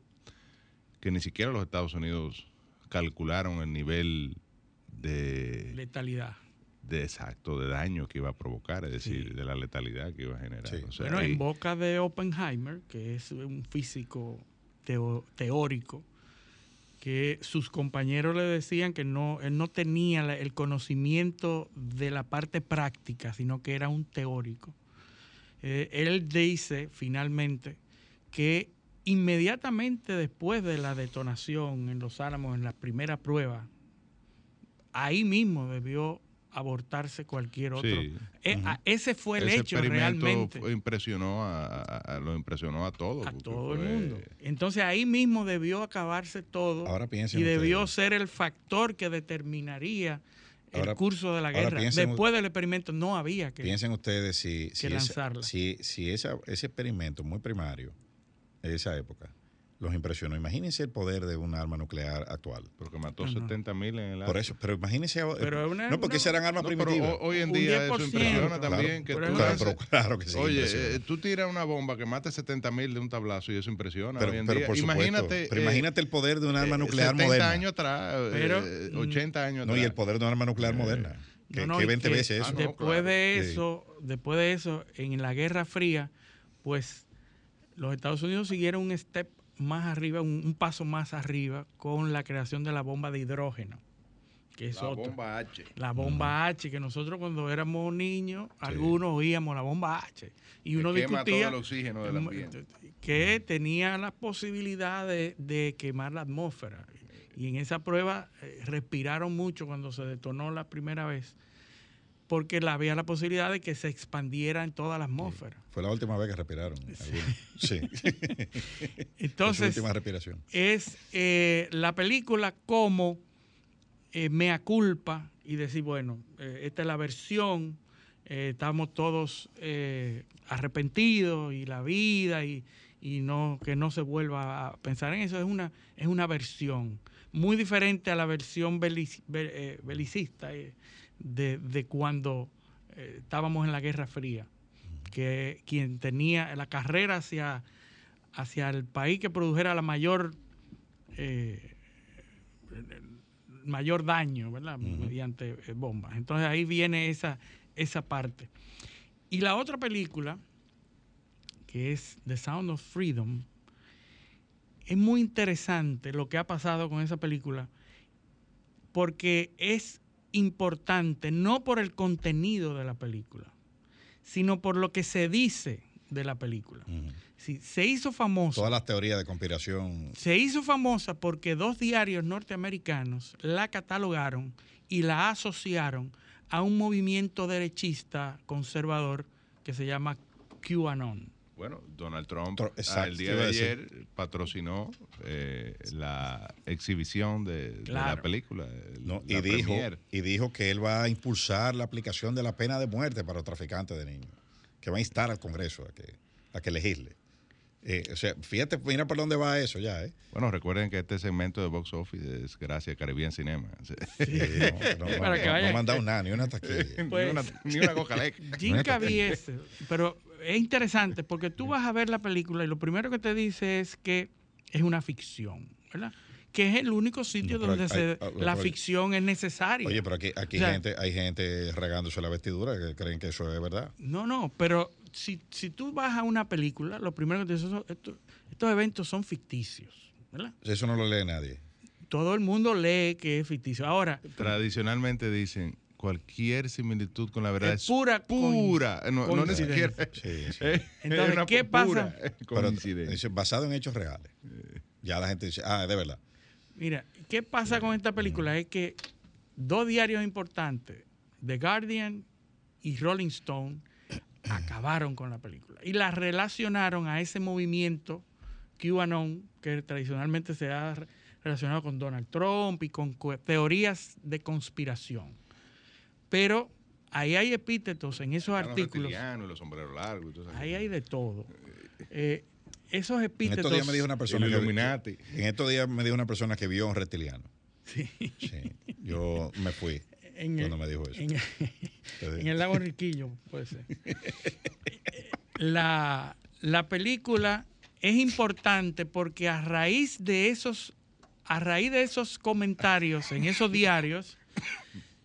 que ni siquiera los Estados Unidos calcularon el nivel de, Letalidad. De exacto de daño que iba a provocar, es decir, Sí. de la letalidad que iba a generar. Sí. O sea, Bueno, ahí- en boca de Oppenheimer, que es un físico teo- teórico, que sus compañeros le decían que no, él no tenía el conocimiento de la parte práctica, sino que era un teórico. Eh, él dice finalmente que inmediatamente después de la detonación en Los Álamos, en la primera prueba, ahí mismo debió abortarse cualquier otro. Sí. A- ese fue el ese hecho realmente fue- impresionó a, a- a- lo impresionó a todos. a todo el mundo. Entonces ahí mismo debió acabarse todo Ahora piensen y debió ustedes. ser el factor que determinaría el Ahora- curso de la guerra. piensen- Después del experimento no había que... Piensen ustedes si, si, que esa- si, si esa- ese experimento muy primario de esa época los impresionó. Imagínense el poder de un arma nuclear actual. Porque mató No, no. 70 mil en el Por acto. eso, pero imagínense. Pero una- no, porque una- serán armas No, primitivas. ho- hoy en día eso 10%, impresiona claro. también. que Pero tú Claro, haces- claro que sí. Oye, eh, tú tiras una bomba que mata 70 mil de un tablazo y eso impresiona pero, hoy en pero día. por supuesto. imagínate, pero eh, imagínate el poder de un arma eh, nuclear 70 moderna. años atrás, eh, Pero, eh, mm, 80 años no, atrás. y el poder de un arma nuclear Eh, moderna. Que, No, no, que y 20 que veces eso. Ah, no, después claro. de Sí. eso, después de eso, en la Guerra Fría, pues los Estados Unidos siguieron un step más arriba, un, un paso más arriba con la creación de la bomba de hidrógeno, que es La bomba H. La bomba H, que nosotros cuando éramos niños, algunos oíamos la bomba H. Y Que uno discutía todo el oxígeno del ambiente. que tenía la posibilidad de, de quemar la atmósfera. Y en esa prueba eh, respiraron mucho cuando se detonó la primera vez, porque la- había la posibilidad de que se expandiera en toda la atmósfera. Fue la última vez que respiraron. algunos. Sí. Su Entonces, última respiración. es eh, la película como eh, mea culpa y decir, bueno, eh, esta es la versión, eh, estamos todos eh, arrepentidos y la vida y, y no que no se vuelva a pensar en eso, es una, es una versión muy diferente a la versión belic- be- belicista de, de cuando eh, estábamos en la Guerra Fría, que quien tenía la carrera hacia, hacia el país que produjera la mayor eh, mayor daño, ¿verdad? Mediante eh, bombas. Entonces ahí viene esa, esa parte. Y la otra película, que es The Sound of Freedom, es muy interesante lo que ha pasado con esa película, porque es importante no por el contenido de la película, sino por lo que se dice de la película. Sí, se hizo famoso. Todas las teorías de conspiración. Se hizo famosa porque dos diarios norteamericanos la catalogaron y la asociaron a un movimiento derechista conservador que se llama QAnon. Bueno, Donald Trump Tro- ah, exacto, el día de ayer patrocinó eh, la exhibición de, la película. el- ¿no? la Y, dijo, y dijo que él va a impulsar la aplicación de la pena de muerte para los traficantes de niños. Que va a instar al Congreso a que, a que legisle. Eh, o sea, fíjate, mira por dónde va eso ya, ¿eh? Bueno, recuerden que este segmento de Box Office es gracias a Caribbean Cinema. Eh, no, no, Para no, que vaya- no me han dado nada, ni una taquilla. Pues- ni una, ni una. Caviezel, pero es interesante porque tú vas a ver la película y lo primero que te dice es que es una ficción, ¿verdad? Que es el único sitio No, donde hay- se- hay- la oye, ficción es necesaria. Oye, pero aquí, aquí O sea, gente, hay gente regándose la vestidura que creen que eso es verdad. No, no, pero si, si tú vas a una película, lo primero que te dicen, "Eso- esto- estos eventos son ficticios, ¿verdad? Eso no lo lee nadie. Todo el mundo lee que es ficticio. Ahora, Tradicionalmente dicen cualquier similitud con la verdad Es es, pura pura. No, no ni siquiera. Sí, sí. Eh, Entonces, es ¿qué pasa? Pero basado en hechos reales. Ya la gente dice, ah, es de verdad. mira, ¿qué pasa con esta película? Es que dos diarios importantes, The Guardian y Rolling Stone, acabaron con la película y la relacionaron a ese movimiento QAnon que tradicionalmente se ha re- relacionado con Donald Trump y con co- teorías de conspiración. Pero ahí hay epítetos en esos Los artículos, los sombreros largos. ahí hay de todo. Eh, esos En epítetos... estos días me dijo una persona que, en estos días me dijo una persona que vio a un reptiliano. Sí. Sí. Yo me fui en cuando el- me dijo eso. en, el lago Riquillo, puede ser. La, la película es importante porque a raíz de esos, a raíz de esos comentarios en esos diarios,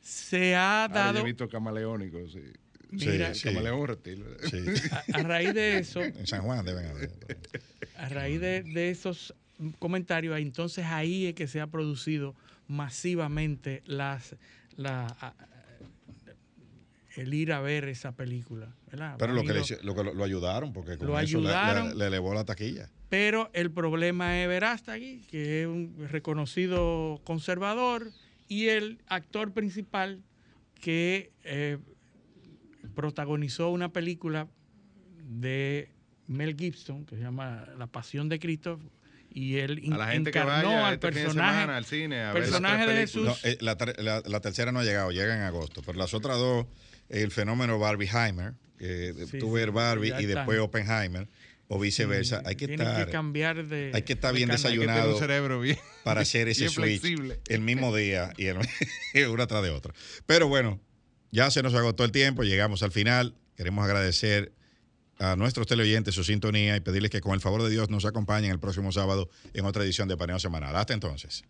se ha Ah, yo dado, he visto camaleónicos, sí. Mira, Sí, Camaleón reptil. Sí. a, a raíz de eso, En San Juan deben haber. a raíz de, de esos comentarios, entonces ahí es que se ha producido masivamente las, la, el ir a ver esa película. ¿verdad? Pero lo que, le, lo, que lo, lo ayudaron, porque con Lo eso le- le, ayudaron. le elevó la taquilla. Pero el problema es Verástegui, que es un reconocido conservador, y el actor principal que eh, protagonizó una película de Mel Gibson, que se llama La Pasión de Cristo, y él A la gente que encarnó vaya al este fin de personaje. semana al cine a personaje de. No, eh, la, ter- la- la tercera no ha llegado, llega en agosto. Pero las otras dos, el fenómeno Barbieheimer, que Sí, tú sí, ver Barbie ya y están. después Oppenheimer, o viceversa. hay que Tienen estar, que cambiar de. hay que estar de bien. Hay que un desayunado cerebro bien. para hacer ese switch flexible. el mismo día y el- una tras de otra. Pero bueno, ya se nos agotó el tiempo, llegamos al final. Queremos agradecer a nuestros teleoyentes su sintonía y pedirles que con el favor de Dios nos acompañen el próximo sábado en otra edición de Paneo Semanal. Hasta entonces.